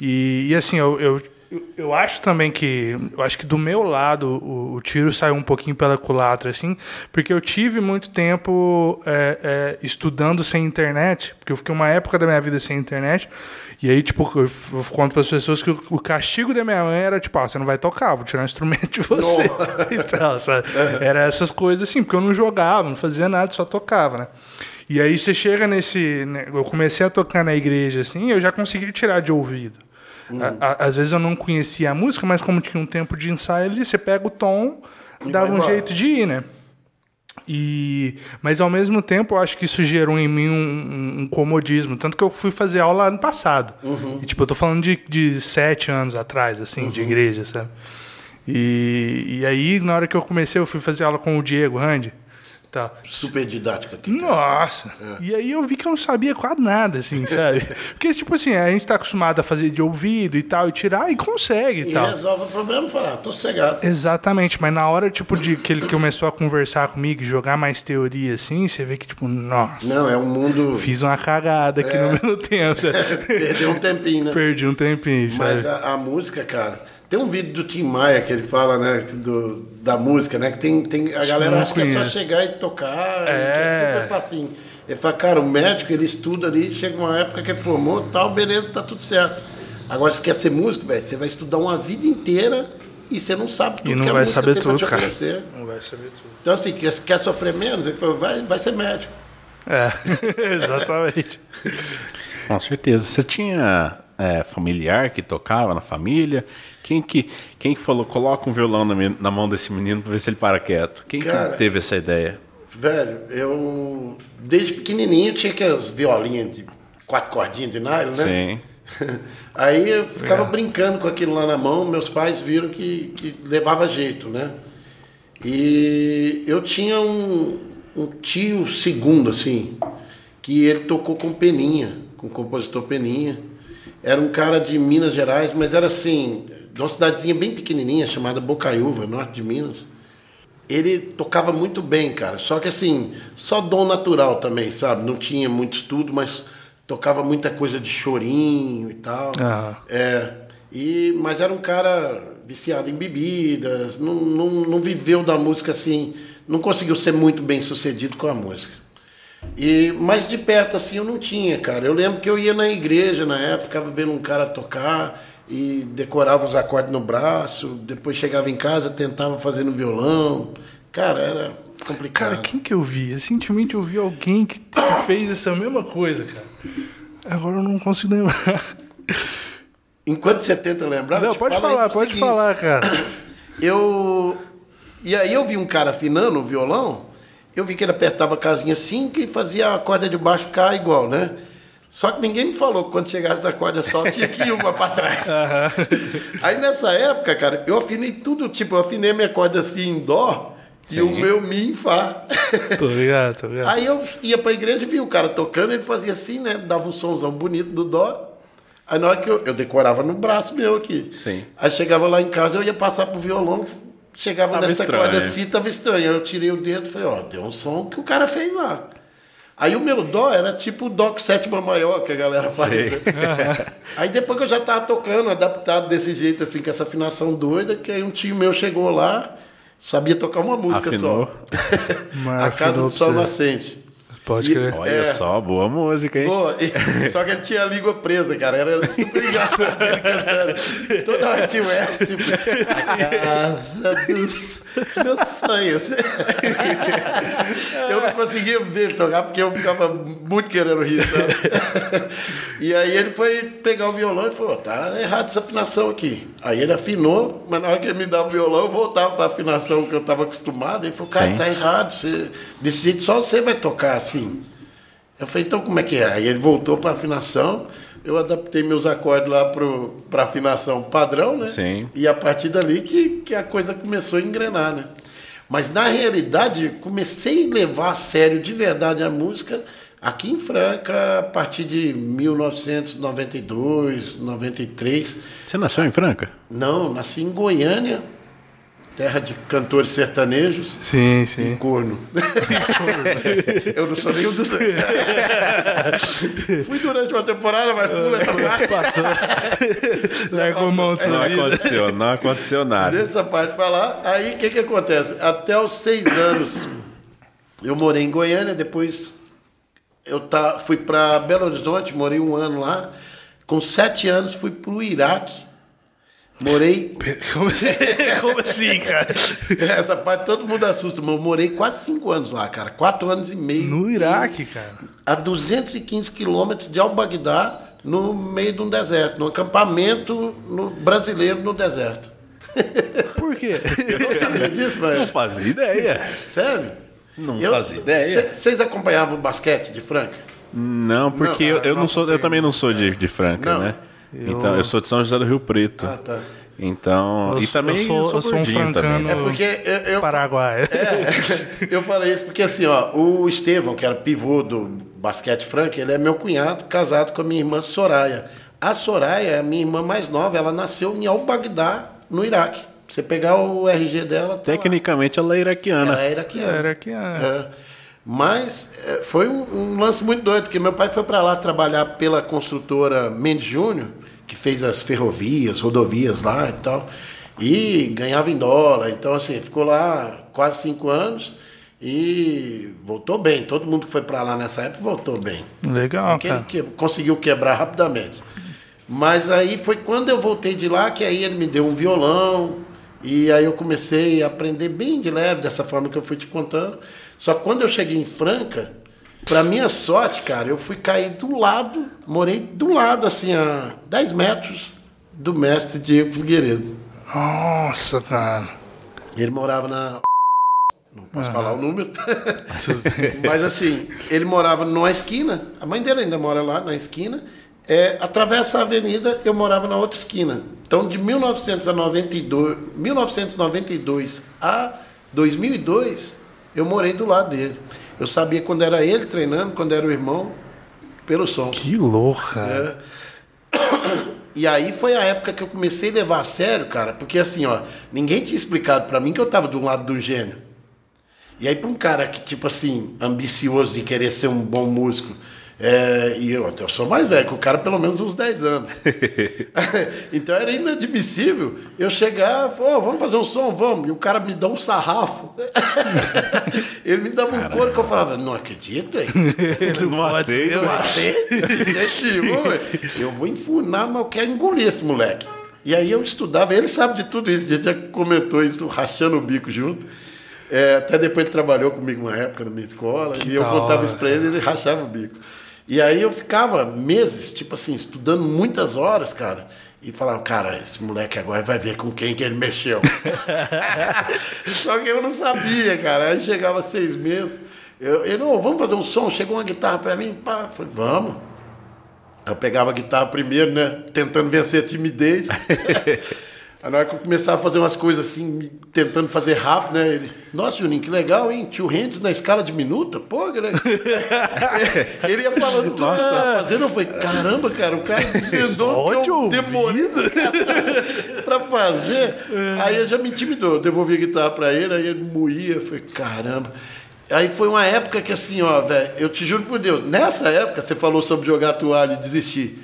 E, e assim, eu, eu, Eu, eu, acho também que. Eu acho que do meu lado o, o, tiro saiu um pouquinho pela culatra, assim, porque eu tive muito tempo é, é, estudando sem internet, porque eu fiquei uma época da minha vida sem internet. E aí, tipo, eu, eu conto para as pessoas que o, o, castigo da minha mãe era, tipo, ah, você não vai tocar, vou tirar um instrumento de você. então, [LAUGHS] sabe? Era essas coisas assim, porque eu não jogava, não fazia nada, só tocava, né? E aí você chega nesse. Né, eu comecei a tocar na igreja, assim, eu já consegui tirar de ouvido. Hum. às vezes eu não conhecia a música, mas como tinha um tempo de ensaio ali, você pega o tom, e dava um embora. jeito de ir, né? E, mas ao mesmo tempo, eu acho que isso gerou em mim um, um comodismo. Tanto que eu fui fazer aula ano passado. Uhum. E, tipo, eu tô falando de, de sete anos atrás, assim, uhum. de igreja, sabe? E, e aí, na hora que eu comecei, eu fui fazer aula com o Diego Randi. Tá. Super didática. Aqui, Nossa! É. E aí eu vi que eu não sabia quase nada, assim, [LAUGHS] sabe? Porque, tipo assim, a gente tá acostumado a fazer de ouvido e tal, e tirar, e consegue e, e tal. resolve o problema e falar, ah, tô cegado. Exatamente, mas na hora, tipo, de que ele começou a conversar comigo, jogar mais teoria, assim, você vê que, tipo, nossa. Não, é um mundo... Fiz uma cagada aqui é. no meu tempo. [LAUGHS] Perdeu um tempinho, né? Perdi um tempinho, sabe? Mas a, a música, cara tem um vídeo do Tim Maia que ele fala, né, do, da música, né? Que tem, tem a galera acha que é só chegar e tocar, é. que é super facinho. Ele fala, cara, o médico, ele estuda ali, chega uma época que ele formou, tal, beleza, tá tudo certo. Agora, se quer ser músico, velho, você vai estudar uma vida inteira e você não sabe tudo e não que a vai música saber tem tudo, cara. Oferecer. Não vai saber tudo. Então, assim, quer, quer sofrer menos? Ele falou, vai, vai ser médico. É, [LAUGHS] exatamente. Com certeza. Você tinha é, familiar que tocava na família? Quem que, quem que falou, coloca um violão na, na mão desse menino para ver se ele para quieto? Quem Cara, que teve essa ideia? Velho, eu desde pequenininho tinha aquelas violinhas de quatro cordinhas de nylon, né? Sim. [LAUGHS] Aí eu ficava é. brincando com aquilo lá na mão, meus pais viram que, que levava jeito, né? E eu tinha um, um tio segundo, assim, que ele tocou com Peninha, com o compositor Peninha. Era um cara de Minas Gerais, mas era assim, de uma cidadezinha bem pequenininha chamada Bocaiúva, norte de Minas. Ele tocava muito bem, cara. Só que assim, só dom natural também, sabe? Não tinha muito estudo, mas tocava muita coisa de chorinho e tal. Ah. É. E, mas era um cara viciado em bebidas, não, não, não viveu da música assim, não conseguiu ser muito bem sucedido com a música. E mais de perto assim eu não tinha, cara. Eu lembro que eu ia na igreja na época, ficava vendo um cara tocar e decorava os acordes no braço, depois chegava em casa, tentava fazer no violão. Cara, era complicado. Cara, quem que eu vi? Recentemente eu vi alguém que fez essa mesma coisa, cara. Agora eu não consigo lembrar. Enquanto você tenta lembrar, não, pode falar, pode seguinte. falar, cara. Eu e aí eu vi um cara afinando o violão eu vi que ele apertava a casinha 5 e fazia a corda de baixo ficar igual, né? Só que ninguém me falou que quando chegasse da corda só [LAUGHS] tinha que ir uma para trás. Uhum. Aí nessa época, cara, eu afinei tudo, tipo, eu afinei a minha corda assim em dó Sim. e o meu mi em fá. Tô ligado, tô ligado. Aí eu ia pra igreja e vi o cara tocando, ele fazia assim, né? Dava um somzão bonito do dó. Aí na hora que eu, eu decorava no braço meu aqui. Sim. Aí chegava lá em casa, eu ia passar pro violão, Chegava tava nessa estranho. corda assim, tava estranho. Aí eu tirei o dedo e falei, ó, deu um som que o cara fez lá. Aí o meu dó era tipo o dó com sétima maior que a galera faz. Né? [LAUGHS] aí depois que eu já tava tocando, adaptado desse jeito, assim, com essa afinação doida, que aí um tio meu chegou lá, sabia tocar uma música Afinou. só. [LAUGHS] a Casa do Sol Nascente. Pode crer. Olha é, só, boa música, hein? Boa, e, só que ele tinha a língua presa, cara. Era super engraçado ele cantando. Toda hora tinha essa, tipo, [LAUGHS] a casa dos [LAUGHS] meus sonhos. eu não conseguia ver tocar porque eu ficava muito querendo rir, sabe? E aí ele foi pegar o violão e falou: tá errado essa afinação aqui. Aí ele afinou, mas na hora que ele me dava o violão, eu voltava para a afinação que eu estava acostumado. Ele falou: cara, Sim. tá errado. Você, desse jeito só você vai tocar assim. Eu falei: então como é que é? Aí ele voltou para a afinação eu adaptei meus acordes lá para afinação padrão, né? Sim. E a partir dali que, que a coisa começou a engrenar, né? Mas na realidade, comecei a levar a sério de verdade a música aqui em Franca a partir de 1992, 93. Você nasceu em Franca? Não, nasci em Goiânia. Terra de cantores sertanejos sim, sim. e corno. [LAUGHS] eu não sou nenhum dos dois. [LAUGHS] Fui durante uma temporada, mas pula essa parte. Largou mão Não aconteceu, não aconteceu nada. Dessa parte para lá, aí o que, que acontece? Até os seis anos eu morei em Goiânia, depois eu tá, fui para Belo Horizonte, morei um ano lá. Com sete anos fui para o Iraque Morei. [LAUGHS] Como, assim, cara? [LAUGHS] Essa parte todo mundo assusta, mas eu morei quase cinco anos lá, cara. Quatro anos e meio. No Iraque, cara. A 215 quilômetros de Al-Baghdá, no meio de um deserto, num acampamento no, brasileiro no deserto. [LAUGHS] Por quê? Eu não sabia disso, mas. Não fazia ideia. Sério? Não eu, fazia ideia. Vocês acompanhavam o basquete de Franca? Não, porque não, eu, eu, não, não sou, eu também não sou de, de Franca, não. né? Eu... Então, eu sou de São José do Rio Preto. Ah, tá. Então, eu, e também eu sou, eu sou, eu sou um também. É porque eu, eu Paraguai. [LAUGHS] É, eu falei isso porque assim, ó, o Estevão, que era pivô do basquete franco, ele é meu cunhado, casado com a minha irmã Soraya. A Soraya é a minha irmã mais nova, ela nasceu em Al-Baghdá, no Iraque. Você pegar o RG dela. Tá Tecnicamente lá. ela é iraquiana. Ela é iraquiana. É iraquiana. É. Mas é, foi um, um, lance muito doido, porque meu pai foi para lá trabalhar pela construtora Mendes Júnior que fez as ferrovias, rodovias lá e tal, e ganhava em dólar. Então, assim, ficou lá quase cinco anos e voltou bem. Todo mundo que foi para lá nessa época voltou bem. Legal, Porque cara. Ele que, conseguiu quebrar rapidamente. Mas aí foi quando eu voltei de lá que aí ele me deu um violão e aí eu comecei a aprender bem de leve, dessa forma que eu fui te contando. Só que quando eu cheguei em Franca, Pra minha sorte, cara, eu fui cair do lado, morei do lado, assim, a 10 metros do mestre Diego Figueiredo. Nossa, cara. Ele morava na. [LAUGHS] Não posso ah. falar o número. [LAUGHS] [LAUGHS] Mas assim, ele morava numa esquina, a mãe dele ainda mora lá na esquina. É, atravessa a avenida, eu morava na outra esquina. Então, de 1992, 1992 a 2002, eu morei do lado dele. Eu sabia quando era ele treinando, quando era o irmão, pelo som. Que louca! É. [COUGHS] E aí foi a época que eu comecei a levar a sério, cara, porque assim, ó, ninguém tinha explicado para mim que eu tava do lado do gênio. E aí, para um cara que, tipo assim, ambicioso de querer ser um bom músico, é, e eu, eu sou mais velho que o cara, pelo menos uns 10 anos. [LAUGHS] então era inadmissível eu chegar e falar, oh, vamos fazer um som, vamos. E o cara me dá um sarrafo. [LAUGHS] Ele me dava um couro que eu falava, não acredito, hein? Ele [LAUGHS] não aceita. Não aceita. eu vou enfurnar, mas eu quero engolir esse moleque. E aí eu estudava, ele sabe de tudo isso, a gente já comentou isso, rachando o bico junto. É, até depois ele trabalhou comigo uma época na minha escola, que e eu contava isso pra ele, ele rachava o bico. E aí eu ficava meses, tipo assim, estudando muitas horas, cara. E falava, cara, esse moleque agora vai ver com quem que ele mexeu. [LAUGHS] Só que eu não sabia, cara. Aí chegava seis meses. Eu, ele, oh, vamos fazer um som? Chegou uma guitarra para mim? Pá, falei, vamos. Eu pegava a guitarra primeiro, né? Tentando vencer a timidez. [LAUGHS] Aí na hora que eu começava a fazer umas coisas assim, tentando fazer rápido, né? Ele, Nossa, Juninho, que legal, hein? Tio Rendes na escala diminuta? Pô, galera. [LAUGHS] ele ia falando tudo Nossa. fazendo. Eu falei, caramba, cara, o cara desvendou que eu demorei [LAUGHS] pra fazer. Aí ele já me intimidou. Eu devolvi a guitarra pra ele, aí ele moía. Eu falei, caramba. Aí foi uma época que assim, ó, velho, eu te juro por Deus, nessa época você falou sobre jogar toalha e desistir.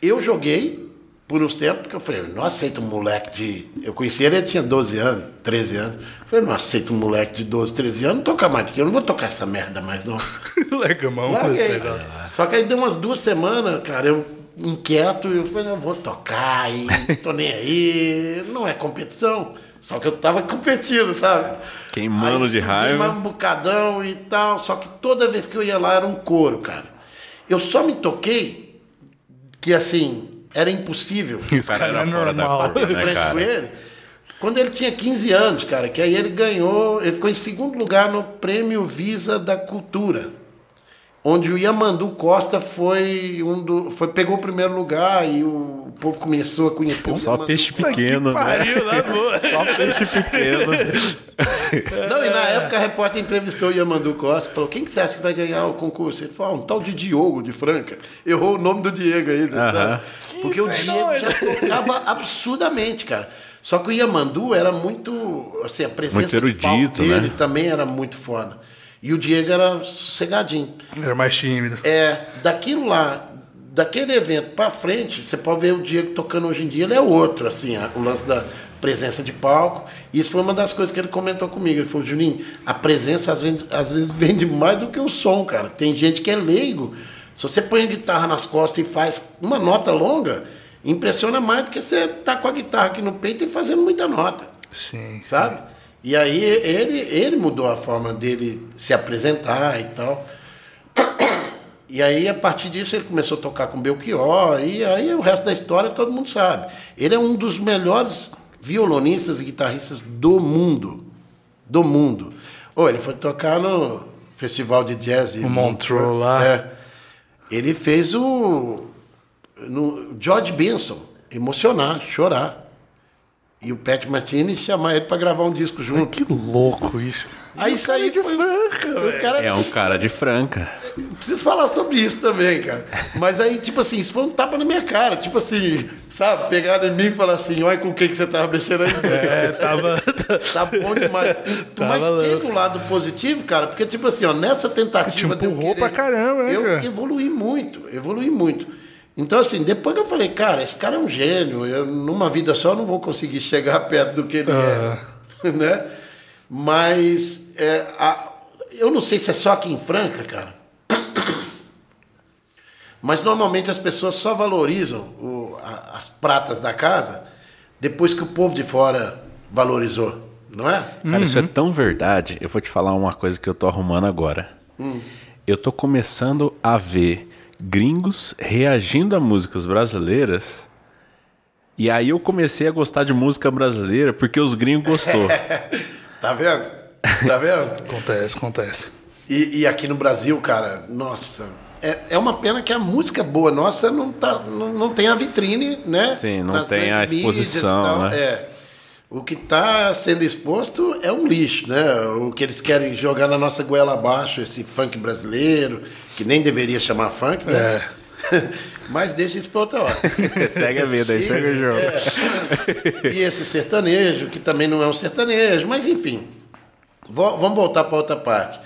Eu joguei, por uns tempos, porque eu falei, não aceito um moleque de. Eu conheci ele, ele tinha 12 anos, 13 anos. Eu falei, não aceito um moleque de 12, 13 anos, não tocar mais do que eu não vou tocar essa merda mais, não. [LAUGHS] Larga a mão, Só que aí deu umas duas semanas, cara, eu inquieto, eu falei, eu vou tocar e tô nem aí, não é competição. Só que eu tava [LAUGHS] competindo, sabe? Queimando aí, de raiva. mais um bocadão e tal. Só que toda vez que eu ia lá era um coro, cara. Eu só me toquei que assim, era impossível. [LAUGHS] Isso cara era normal. Bater de frente com ele. Quando ele tinha 15 anos, cara, que aí ele ganhou, ele ficou em segundo lugar no Prêmio Visa da Cultura, onde o Yamandu Costa foi um do, foi pegou o primeiro lugar e o povo começou a conhecer Pô, o Só peixe pequeno, né? Pariu, só peixe pequeno. Não, e na época a repórter entrevistou o Yamandu Costa e falou: quem que você acha que vai ganhar o concurso? Ele falou: ah, um tal de Diogo de Franca. Errou o nome do Diego aí. Né? Porque o Diego já tocava absurdamente, cara. Só que o Yamandu era muito. Assim, a presença muito erudito, de dele né? também era muito foda. E o Diego era sossegadinho. Era mais tímido. É, daquilo lá, daquele evento para frente, você pode ver o Diego tocando hoje em dia, ele é outro, assim, o lance da presença de palco. E isso foi uma das coisas que ele comentou comigo. Ele falou, Juninho, a presença às vezes, às vezes vende mais do que o som, cara. Tem gente que é leigo. Se você põe a guitarra nas costas e faz uma nota longa, impressiona mais do que você tá com a guitarra aqui no peito e fazendo muita nota. Sim. Sabe? Sim. E aí ele, ele mudou a forma dele se apresentar e tal. E aí, a partir disso, ele começou a tocar com Belchior, e aí o resto da história todo mundo sabe. Ele é um dos melhores violonistas e guitarristas do mundo. Do mundo. Oh, ele foi tocar no Festival de Jazz de Montreux lá. É. Ele fez o no George Benson emocionar, chorar. E o Pat Martini chamar ele para gravar um disco junto. que louco isso. Aí isso aí de foi franca, cara... É um cara de franca. Preciso falar sobre isso também, cara. Mas aí, tipo assim, isso foi um tapa na minha cara. Tipo assim, sabe? Pegar em mim e falar assim, olha com o que, que você tava mexendo aí. É, tava... [LAUGHS] tá bom demais. Tava Mas louco. tem um lado positivo, cara, porque, tipo assim, ó, nessa tentativa... Te empurrou pra caramba, né, Eu cara? evolui muito, evolui muito. Então, assim, depois que eu falei, cara, esse cara é um gênio, eu numa vida só não vou conseguir chegar [LAUGHS] perto do que ele uhum. é, [LAUGHS] né? Mas é, a, eu não sei se é só aqui em Franca, cara, [COUGHS] mas normalmente as pessoas só valorizam o, a, as pratas da casa depois que o povo de fora valorizou, não é? Cara, uhum. isso é tão verdade. Eu vou te falar uma coisa que eu tô arrumando agora. Hum. Eu tô começando a ver gringos reagindo a músicas brasileiras. E aí eu comecei a gostar de música brasileira porque os gringos gostou. [LAUGHS] tá vendo? Tá vendo? [LAUGHS] acontece, acontece. E, e, aqui no Brasil, cara, nossa, é, é uma pena que a música boa nossa não, tá, não, não tem a vitrine, né? Sim, não tem a exposição, né? É. O que está sendo exposto é um lixo, né? O que eles querem jogar na nossa goela abaixo, esse funk brasileiro, que nem deveria chamar funk, né? É. [LAUGHS] Mas deixa isso para outra hora. [LAUGHS] segue a vida, aí e, segue o jogo. É. E esse sertanejo, que também não é um sertanejo, mas enfim. Vamos voltar para outra parte.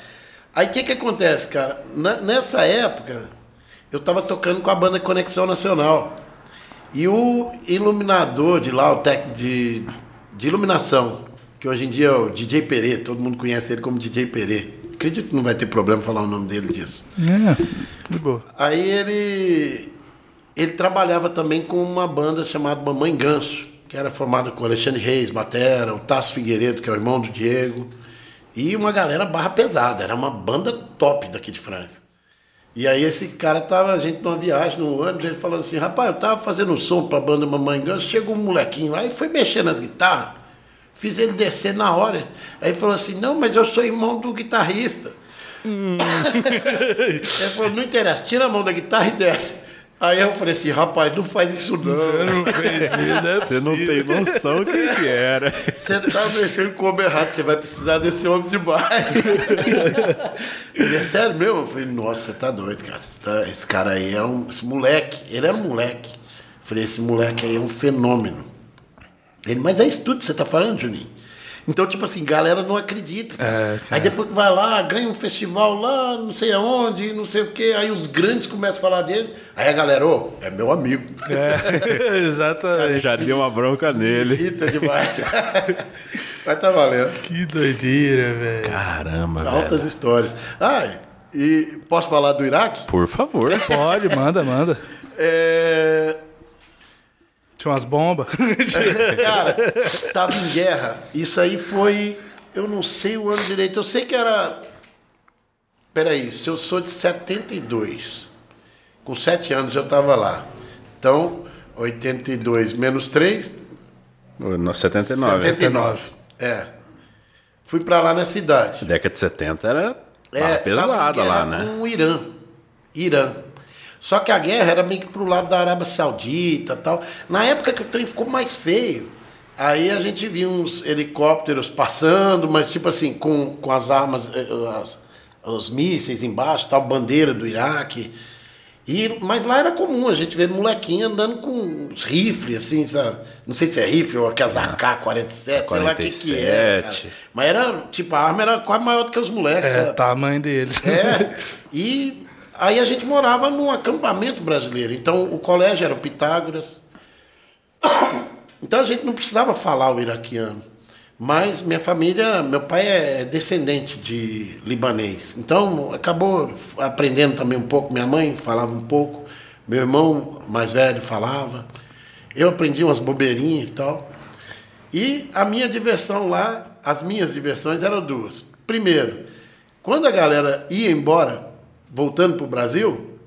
Aí o que, que acontece, cara? Na, nessa época, eu estava tocando com a banda Conexão Nacional. E o iluminador de lá, o técnico de de iluminação, que hoje em dia é o DJ Perê, todo mundo conhece ele como DJ Perê. Acredito que não vai ter problema falar o nome dele disso. É, de boa. Aí ele, ele trabalhava também com uma banda chamada Mamãe Ganso, que era formada com Alexandre Reis, Batera, o Tasso Figueiredo, que é o irmão do Diego, e uma galera barra pesada, era uma banda top daqui de Franca. E aí esse cara tava, a gente numa viagem, no ônibus, ele falando assim, rapaz, eu tava fazendo um som pra banda Mamãe Ganso, chegou um molequinho lá e foi mexer nas guitarras, fiz ele descer na hora. Aí falou assim, não, mas eu sou irmão do guitarrista. Hum. [LAUGHS] ele falou, não interessa, tira a mão da guitarra e desce. Aí eu falei assim, rapaz, não faz isso não. Você não fez isso, é Você não tem noção o que, era. Você tá mexendo com o homem errado, você vai precisar desse homem demais. [LAUGHS] ele é sério mesmo? Eu falei, nossa, você tá doido, cara. Tá, esse cara aí é um. Esse moleque, ele era um moleque. Eu falei, esse moleque aí é um fenômeno. Ele, mas é isso tudo que você tá falando, Juninho? Então, tipo assim, galera não acredita. É, aí depois que vai lá, ganha um festival lá, não sei aonde, não sei o quê, aí os grandes começam a falar dele, aí a galera, ô, oh, é meu amigo. É, [LAUGHS] exatamente. Já deu uma bronca nele. Irrita demais. [LAUGHS] Vai tá valendo. Que doideira, velho. Caramba, velho. Altas histórias. Ai, e posso falar do Iraque? Por favor. Pode, manda, manda. É, tinha umas bombas. [LAUGHS] Cara, tava em guerra. Isso aí foi. Eu não sei o ano direito. Eu sei que era. Peraí, se eu sou de 72, com 7 anos eu tava lá. Então, 82 menos 3. No 79. 79. É. Fui para lá na cidade. A década de 70 era é, pesada lá, né? Com o Irã. Irã. Só que a guerra era meio que pro lado da Arábia Saudita tal. Na época que o trem ficou mais feio, aí a gente viu uns helicópteros passando, mas tipo assim, com, com as armas, eh, as, os mísseis embaixo, tal, bandeira do Iraque. E, mas lá era comum a gente ver molequinho andando com os rifles, assim, sabe? Não sei se é rifle ou aquelas AK-47, sei lá o que, que é. Cara. Mas era, tipo, a arma era quase maior do que os moleques. É, sabe? tamanho deles. É. [LAUGHS] E aí a gente morava num acampamento brasileiro. Então o colégio era o Pitágoras. [COUGHS] Então a gente não precisava falar o iraquiano. Mas minha família, meu pai é descendente de libanês. Então acabou aprendendo também um pouco. Minha mãe falava um pouco. Meu irmão mais velho falava. Eu aprendi umas bobeirinhas e tal. E a minha diversão lá, as minhas diversões eram duas. Primeiro, quando a galera ia embora, voltando para o Brasil,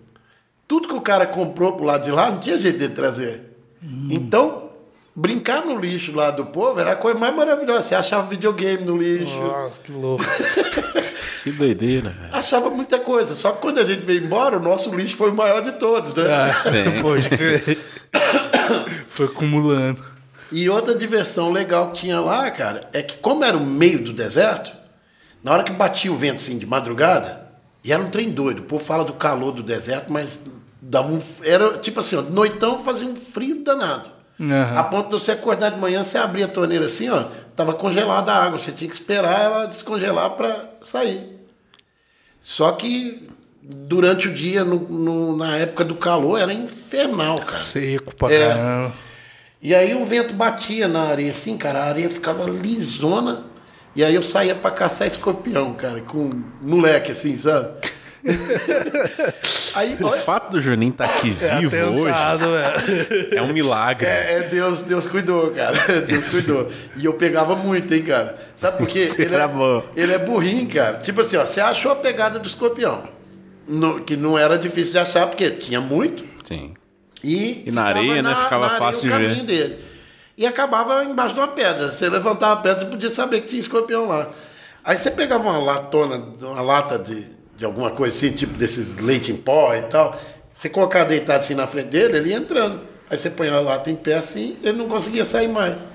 tudo que o cara comprou pro lado de lá não tinha jeito de trazer. Hum. Então, brincar no lixo lá do povo era a coisa mais maravilhosa. Você achava videogame no lixo. Nossa, que louco. [LAUGHS] que doideira, velho. Achava muita coisa. Só que quando a gente veio embora, o nosso lixo foi o maior de todos, né? Ah, [LAUGHS] sim. Pode foi acumulando. E outra diversão legal que tinha lá, cara, é que como era o meio do deserto, na hora que batia o vento assim de madrugada, e era um trem doido. O povo fala do calor do deserto, mas dava um, era tipo assim, ó, noitão fazia um frio danado. Uhum. A ponto de você acordar de manhã, você abria a torneira assim, ó, tava congelada a água, você tinha que esperar ela descongelar para sair. Só que durante o dia, no, no, na época do calor, era infernal, cara. Seco pra é. caramba. E aí o vento batia na areia assim, cara, a areia ficava lisona. E aí eu saía para caçar escorpião, cara, com moleque assim, sabe? [LAUGHS] Aí, o olha... fato do Juninho estar tá aqui é vivo atentado, hoje é. um milagre. É, é, Deus, Deus cuidou, cara. [LAUGHS] Deus cuidou. E eu pegava muito, hein, cara. Sabe por quê? [LAUGHS] Ele é, ele é burrinho, cara. Tipo assim, ó, você achou a pegada do escorpião. No, que não era difícil de achar, porque tinha muito. Sim. E, e na areia, né? Ficava na fácil de ver. Dele. E acabava embaixo de uma pedra. Você levantava a pedra, você podia saber que tinha escorpião lá. Aí você pegava uma latona, uma lata de, de alguma coisa assim, tipo desses leite em pó e tal. Você colocar deitado assim na frente dele, ele ia entrando. Aí você põe a lata em pé assim, ele não conseguia sair mais.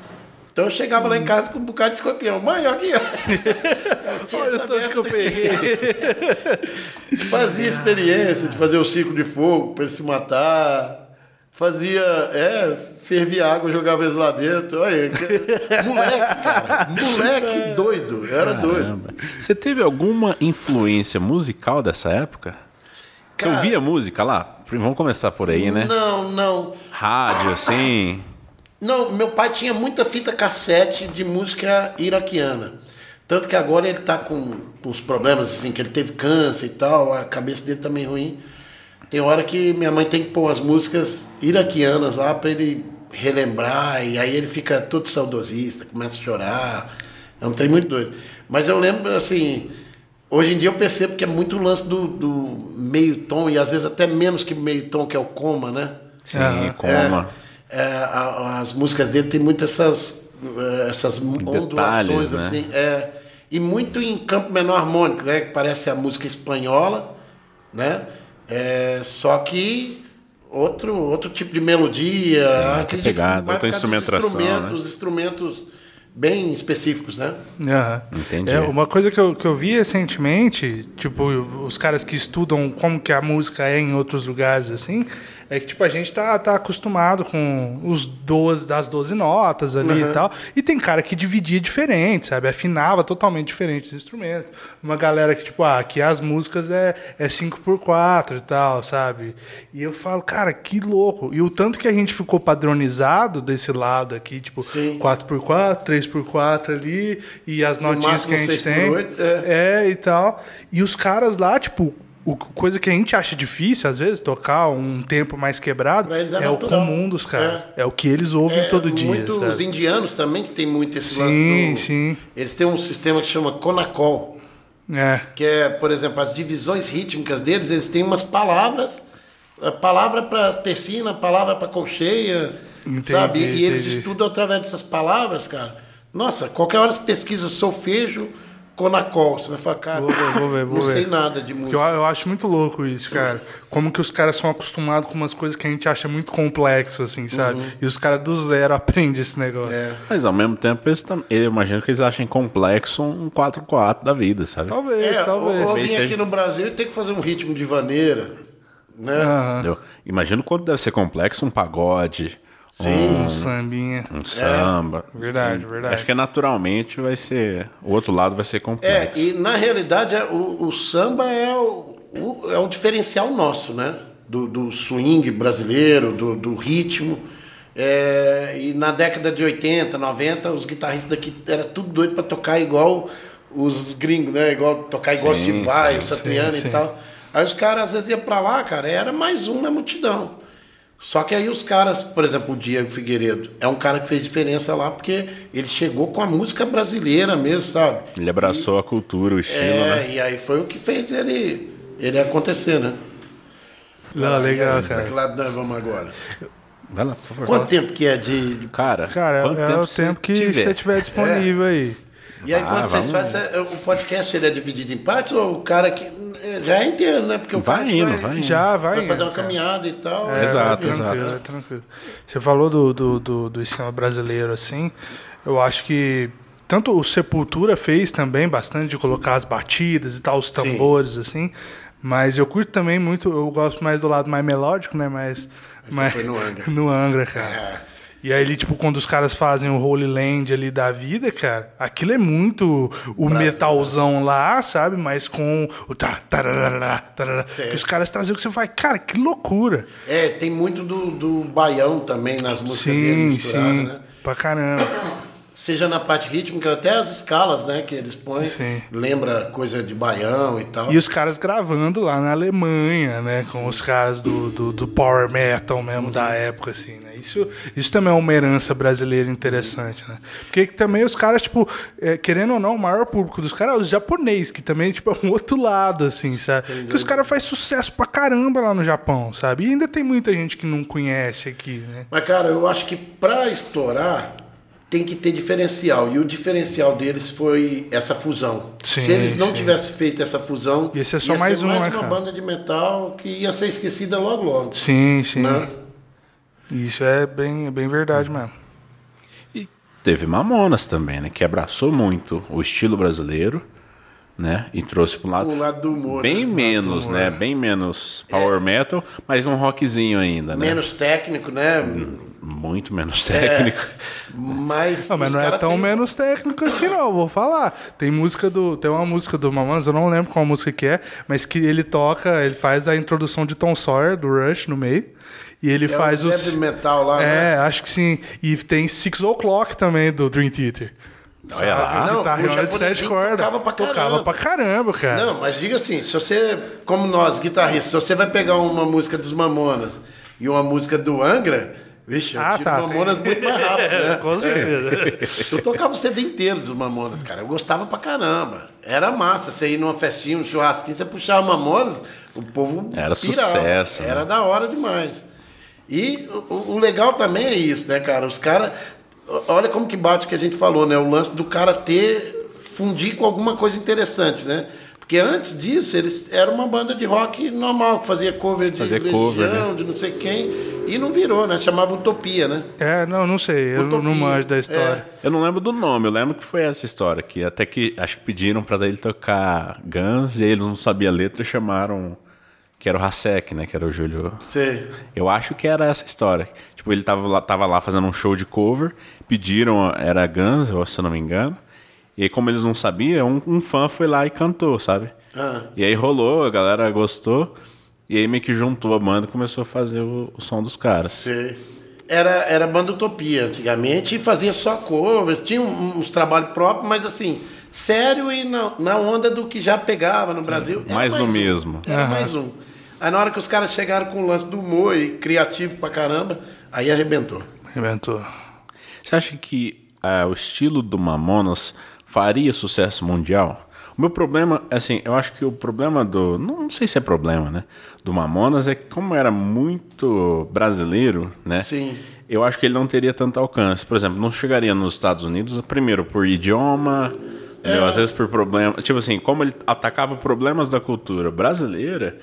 Então eu chegava hum. lá em casa com um bocado de escorpião, maior que eu. [LAUGHS] Olha o tanto que eu peguei. Fazia experiência de fazer o ciclo de fogo para ele se matar. Fazia, é, fervia água, jogava eles lá dentro. Olha, moleque, cara. Moleque doido. Era Caramba. doido. Você teve alguma influência musical dessa época? Você cara, ouvia música lá? Vamos começar por aí, né? Não, não. Rádio, assim. Não, meu pai tinha muita fita cassete de música iraquiana. Tanto que agora ele tá com uns problemas, assim, que ele teve câncer e tal, a cabeça dele tá meio ruim. Tem hora que minha mãe tem que pôr as músicas iraquianas lá para ele relembrar, e aí ele fica todo saudosista, começa a chorar. É um trem muito doido. Mas eu lembro, assim, hoje em dia eu percebo que é muito o lance do, do meio tom, e às vezes até menos que meio tom, que é o coma, né? Sim, é, coma. É, é, a, as músicas dele tem muitas essas, eh, essas ondulações, né? assim. É, e muito em campo menor harmônico, né? Que parece a música espanhola, né? É, só que outro, outro tipo de melodia, Sim, outra pegada, outra instrumentação. Instrumentos, né? instrumentos bem específicos, né? Uhum. Entendi. É, uma coisa que eu, que eu vi recentemente, tipo, os caras que estudam como que a música é em outros lugares, assim, é que, tipo, a gente tá, tá acostumado com os 12, das 12 notas ali uhum. e tal. E tem cara que dividia diferente, sabe? Afinava totalmente diferente os instrumentos. Uma galera que, tipo, ah, aqui as músicas é, é 5x4 e tal, sabe? E eu falo, cara, que louco. E o tanto que a gente ficou padronizado desse lado aqui, tipo, Sim. 4x4, 3x4 ali, e as notinhas que a gente tem. 8, é. é, e tal. E os caras lá, tipo, o, coisa que a gente acha difícil, às vezes, tocar um tempo mais quebrado, é, é o comum dos caras. É, é o que eles ouvem é, todo dia. Muito, os indianos também que tem muito esse sim, lance do, Sim, Eles têm um sistema que chama Conacol. É. Que é, por exemplo, as divisões rítmicas deles, eles têm umas palavras, palavra para tercina, palavra para colcheia, entendi, sabe? E, eles estudam através dessas palavras, cara. Nossa, qualquer hora você pesquisa solfejo, Conacol. Você vai falar, cara, vou ver, vou ver, vou não ver. sei nada de música. Eu, eu, acho muito louco isso, cara. Como que os caras são acostumados com umas coisas que a gente acha muito complexo, assim, sabe? Uhum. E os caras do zero [LAUGHS] aprendem esse negócio. É. Mas ao mesmo tempo, eles tam... eu imagino que eles achem complexo um 4x4 da vida, sabe? Talvez, é, talvez. Ou, ou vir aqui no Brasil e ter que fazer um ritmo de vaneira, né? Uhum. Imagino quanto deve ser complexo um pagode Sim. Um sambinha. Um samba. É, verdade, verdade. Acho que naturalmente vai ser. O outro lado vai ser complexo. É, e na realidade é, o, o samba é o, o, é o diferencial nosso, né? Do, do swing brasileiro, do, do ritmo. É, e na década de 80, 90, os guitarristas daqui era tudo doido para tocar igual os gringos, né? Igual tocar igual sim, Steve Vai, o Satriani e tal. Aí os caras às vezes iam para lá, cara, era mais um na multidão. Só que aí os caras, por exemplo, o Diego Figueiredo, é um cara que fez diferença lá porque ele chegou com a música brasileira mesmo, sabe? Ele abraçou e, a cultura, o estilo, é, né? E aí foi o que fez ele, ele acontecer, né? Não, legal, aí, cara. Que lado nós vamos agora? Vai lá, por favor. Quanto tempo que é de. Cara, cara é tempo o tempo que tiver. você tiver disponível é. aí. E aí, ah, quando vocês vamos... fazem. O podcast ele é dividido em partes ou o cara que. Já é inteiro, né? Porque o vai indo, vai, vai indo. Já vai. Vai fazer uma caminhada e tal. É, exato, exato. É tranquilo. Você falou do, do, do, do esquema brasileiro, assim. Eu acho que. Tanto o Sepultura fez também bastante de colocar as batidas e tal, os tambores, Sim. assim. Mas eu curto também muito, eu gosto mais do lado mais melódico, né? Mas. mas foi no Angra. [LAUGHS] no Angra, cara. É. E aí, tipo, quando os caras fazem o Holy Land ali da vida, cara, aquilo é muito o Brasil, metalzão né? lá, sabe? Mas com o tá, tarará, tarará, que os caras trazem o que você faz. Cara, que loucura. É, tem muito do, do baião também nas músicas sim, dele sim, né? Pra caramba seja na parte rítmica, até as escalas, né, que eles põem, Sim. lembra coisa de baião e tal. E os caras gravando lá na Alemanha, né, com Sim. os caras do, do, do, power metal mesmo uhum. da época, assim, né. Isso, isso também é uma herança brasileira interessante, né. Porque também os caras, tipo, é, querendo ou não, o maior público dos caras é os japoneses, que também, tipo, é um outro lado, assim, sabe. Que os caras fazem sucesso pra caramba lá no Japão, sabe. E ainda tem muita gente que não conhece aqui, né. Mas, cara, eu acho que pra estourar tem que ter diferencial. E o diferencial deles foi essa fusão. Sim, Se eles não sim. tivessem feito essa fusão, ia ser só ia mais, ser mais uma, uma banda de metal que ia ser esquecida logo logo. Sim, sim. Né? Isso é bem, bem verdade mesmo. E teve Mamonas também, né? Que abraçou muito o estilo brasileiro né? E trouxe para um lado, lado do humor, bem né? menos, né? Bem menos power é. metal, mas um rockzinho ainda, né? Menos técnico, né? Muito menos técnico. É. Mas, não, mas não é tão tem... menos técnico assim, não. Vou falar. Tem música do, tem uma música do Mamonas, eu não lembro qual música que é, mas que ele toca, ele faz a introdução de Tom Sawyer do Rush no meio. E ele é faz os. metal lá, É, né? acho que sim. E tem Six O'Clock também do Dream Theater. Olha lá. Não, guitarra de sete cordas. Tocava pra caramba. Tocava pra caramba, cara. Não, mas diga assim, se você, como nós, guitarristas, se você vai pegar uma música dos Mamonas e uma música do Angra, vixe, eu ah, tá, Mamonas tem... muito mais rápido, né? [LAUGHS] Com certeza. É. Eu tocava o CD inteiro dos Mamonas, cara. Eu gostava pra caramba. Era massa. Você ir numa festinha, um churrasquinho, você puxava Mamonas, o povo Era pirava. sucesso. Era né? da hora demais. E o, o, legal também é isso, né, cara? Os caras olha como que bate o que a gente falou, né? O lance do cara ter, fundir com alguma coisa interessante, né? Porque antes disso, eles eram uma banda de rock normal, que fazia cover de fazia Legião, cover, né? de não sei quem, e não virou, né? Chamava Utopia, né? É, não, não sei, Utopia, eu não manjo da história. É. Eu não lembro do nome, eu lembro que foi essa história, que até que acho que pediram para ele tocar Guns, e aí eles não sabiam a letra e chamaram que era o Hasek, né? Que era o Júlio. Sim. Eu acho que era essa história. Tipo, ele tava lá, tava lá fazendo um show de cover, pediram, era Guns, se eu não me engano. E aí, como eles não sabiam, um, um fã foi lá e cantou, sabe? Ah. E aí rolou, a galera gostou. E aí meio que juntou a banda e começou a fazer o, o som dos caras. Sim. Era, era banda Utopia antigamente e fazia só covers, tinha uns trabalhos próprios, mas assim, sério e na, na onda do que já pegava no Brasil. Mais, mais no um. mesmo. Era uhum. mais um. Aí na hora que os caras chegaram com o lance do humor e criativo pra caramba, aí arrebentou. Arrebentou. Você acha que uh, o estilo do Mamonas faria sucesso mundial? O meu problema, assim, eu acho que o problema do. Não, não, sei se é problema, né? Do Mamonas é que, como era muito brasileiro, né? Sim. Eu acho que ele não teria tanto alcance. Por exemplo, não chegaria nos Estados Unidos, primeiro por idioma, É. Às vezes por problema. Tipo assim, como ele atacava problemas da cultura brasileira.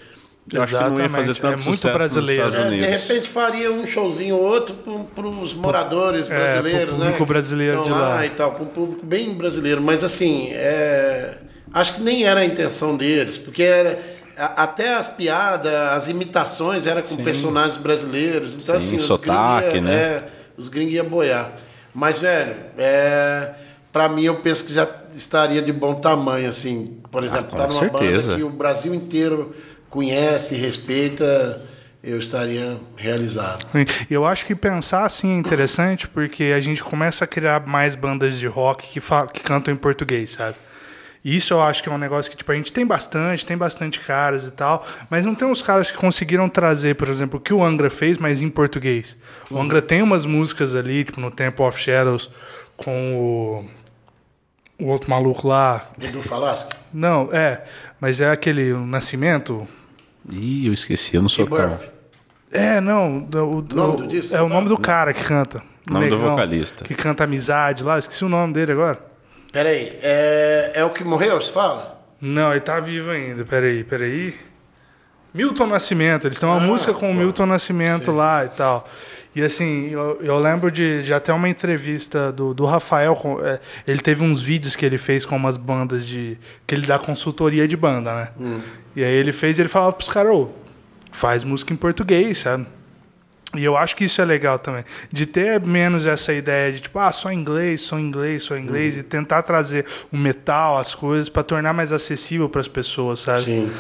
Eu acho que não ia fazer tanto é muito brasileiro. nos Estados Unidos. É, de repente faria um showzinho ou outro para os moradores é, brasileiros, né? público brasileiro de lá. e tal, para um público bem brasileiro. Mas assim, é... acho que nem era a intenção deles, porque era até as piadas, as imitações eram com Sim. personagens brasileiros. Então, Sim, assim, sotaque, ia, né? É, os gringos iam boiar. Mas, velho, é, para mim eu penso que já estaria de bom tamanho, assim. Por exemplo, ah, tá numa certeza. banda que o Brasil inteiro conhece, respeita, eu estaria realizado. Eu acho que pensar assim é interessante porque a gente começa a criar mais bandas de rock que, que cantam em português, sabe? Isso eu acho que é um negócio que tipo, a gente tem bastante, tem bastante caras e tal, mas não tem uns caras que conseguiram trazer, por exemplo, o que o Angra fez, mas em português. O Angra tem umas músicas ali, tipo no Temple of Shadows, com o, o outro maluco lá. Dudu Falasco? Não, é, mas é aquele o Nascimento. Ih, eu esqueci, eu não sou tão. É, não, o, o, nome do é o nome do cara que canta. O nome negão, do vocalista. Que canta Amizade lá, esqueci o nome dele agora. Peraí, é, é o que morreu, se fala? Não, ele tá vivo ainda. Peraí, peraí. Milton Nascimento, eles têm uma ah, música com o Milton Nascimento lá e tal. E assim, eu, eu lembro de, de, até uma entrevista do, do Rafael. É, ele teve uns vídeos que ele fez com umas bandas de. que ele dá consultoria de banda, né? Hum. E aí ele fez ele falava pros caras, oh, faz música em português, sabe? E eu acho que isso é legal também. De ter menos essa ideia de tipo, ah, só inglês, só inglês, só inglês, uhum. e tentar trazer o metal, as coisas, para tornar mais acessível para as pessoas, sabe? Sim.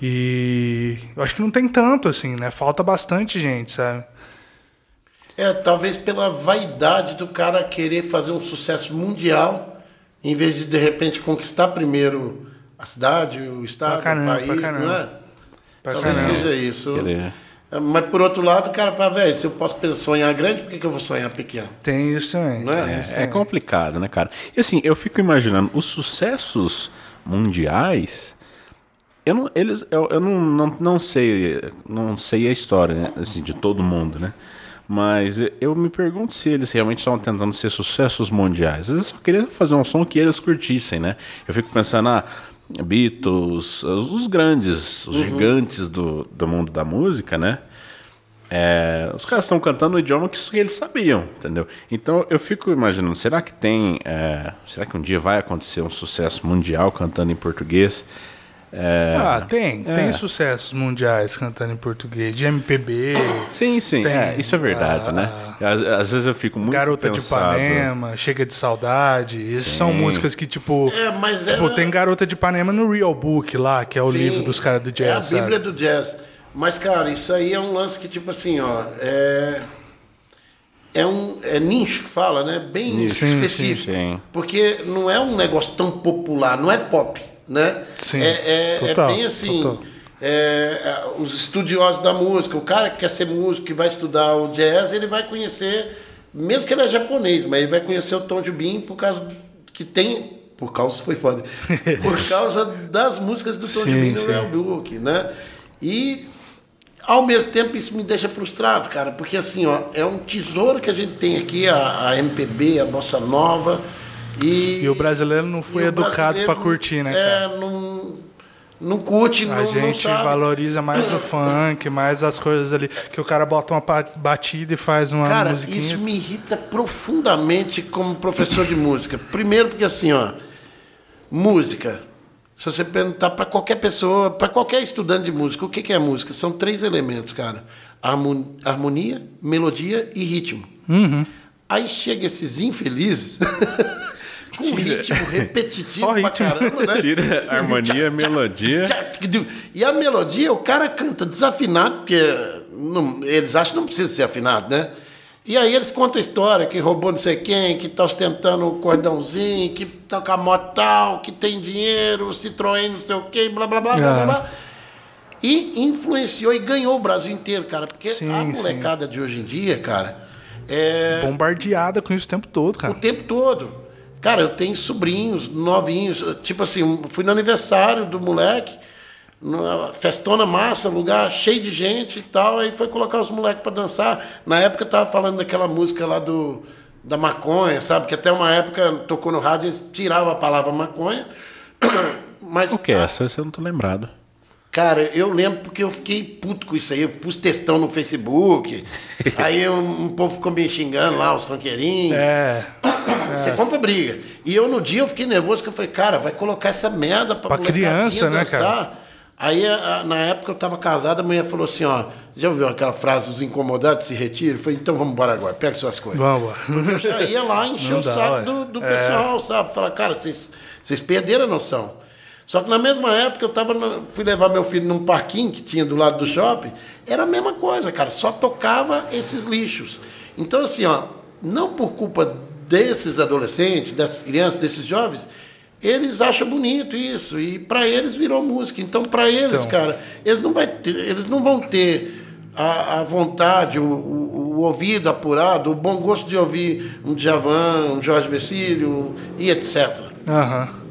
E eu acho que não tem tanto, assim, né? Falta bastante gente, sabe? É, talvez pela vaidade do cara querer fazer um sucesso mundial, em vez de de repente conquistar primeiro a cidade, o estado, caramba, o país, não é? Pra talvez caramba. seja isso. Querer. Mas por outro lado, o cara fala, velho, se eu posso sonhar grande, por que, que eu vou sonhar pequeno? Tem isso também. Não é? É, é complicado, né, cara? E assim, eu fico imaginando, os sucessos mundiais. Eu não, eles, eu, eu não, não, não sei não sei a história né, assim, de todo mundo, né? Mas eu me pergunto se eles realmente estavam tentando ser sucessos mundiais. Eles só queriam fazer um som que eles curtissem, né? Eu fico pensando, ah, Beatles, os grandes, os uhum. gigantes do, do mundo da música, né? É, os caras estão cantando o idioma que eles sabiam, entendeu? Então eu fico imaginando, será que tem, é, será que um dia vai acontecer um sucesso mundial cantando em português? É, ah, tem. É. Tem sucessos mundiais cantando em português, de MPB. Sim, sim. Tem, é, isso é verdade, né? Às, às, vezes eu fico muito Garota pensado. de Ipanema, Chega de Saudade. Essas são músicas que, tipo... É, mas tipo, era... tem Garota de Ipanema no Real Book lá, que é o sim, livro dos caras do jazz, É a Bíblia sabe? do jazz. Mas, cara, isso aí é um lance que, tipo assim, ó... É é um é nicho que fala, né? Bem nicho, específico. Sim, sim. Porque não é um negócio tão popular, não é pop né? Sim, é, é, é total, é bem assim. É, os estudiosos da música, o cara que quer ser músico, que vai estudar o jazz, ele vai conhecer, mesmo que ele é japonês, mas ele vai conhecer o Tom Jobim por causa que tem, por causa foi foda, [LAUGHS] por causa das músicas do Tom Jobim no Real Book, né? E ao mesmo tempo isso me deixa frustrado, cara, porque assim, ó, é um tesouro que a gente tem aqui, a, a MPB, a bossa nova, e, e o brasileiro não foi educado para curtir, né, é, cara? É, não, não curte, a não, gente não valoriza mais o [COUGHS] funk, mais as coisas ali que o cara bota uma batida e faz uma cara, musiquinha. isso me irrita profundamente como professor de música. Primeiro porque assim, ó, música. Se você perguntar para qualquer pessoa, para qualquer estudante de música, o que, que é música? São três elementos, cara: harmonia, melodia e ritmo. Uhum. Aí chega esses infelizes [LAUGHS] com ritmo repetitivo Só ritmo. pra caramba, né? Tira harmonia, melodia. [LAUGHS] E a melodia, o cara canta desafinado, porque não, eles acham que não precisa ser afinado, né? E aí eles contam a história que roubou não sei quem, que tá ostentando o cordãozinho, que tá com a moto tal, que tem dinheiro, Citroën, não sei o quê, blá blá blá blá blá. blá. E influenciou e ganhou o Brasil inteiro, cara. Porque sim, a molecada sim. de hoje em dia, cara. É... Bombardeada com isso o tempo todo, cara. O tempo todo. Cara, eu tenho sobrinhos novinhos, tipo assim, fui no aniversário do moleque, festona massa, lugar cheio de gente e tal, aí foi colocar os moleques para dançar. Na época eu tava falando daquela música lá do da maconha, sabe? Que até uma época tocou no rádio, eles tiravam a palavra maconha. [COUGHS] Mas, o que é essa? Você não tô lembrado. Cara, eu lembro porque eu fiquei puto com isso aí. Eu pus textão no Facebook. [LAUGHS] aí um, um, povo ficou me xingando lá, os funkeirinhos. É. [COUGHS] Você é. compra briga. E eu no dia eu fiquei nervoso, que eu falei, cara, vai colocar essa merda pra, pra criança, né, cara? Aí, a, na época, eu estava casado, a mulher falou assim, ó, já ouviu aquela frase, os incomodados se retiram? Eu falei, então vamos embora agora, pega suas coisas. Vamos embora. Eu já ia lá encher o saco do, do é. pessoal, sabe? Falar, cara, vocês perderam a noção. Só que na mesma época eu tava no, fui levar meu filho num parquinho que tinha do lado do shopping, era a mesma coisa, cara, só tocava esses lixos. Então, assim, ó, não por culpa desses adolescentes, dessas crianças, desses jovens, eles acham bonito isso e para eles virou música. Então, para eles, então. cara, eles não, vai ter, eles não vão ter a, a vontade, o, o, o, ouvido apurado, o bom gosto de ouvir um Djavan, um Jorge Vecílio e etc. Aham. Uhum.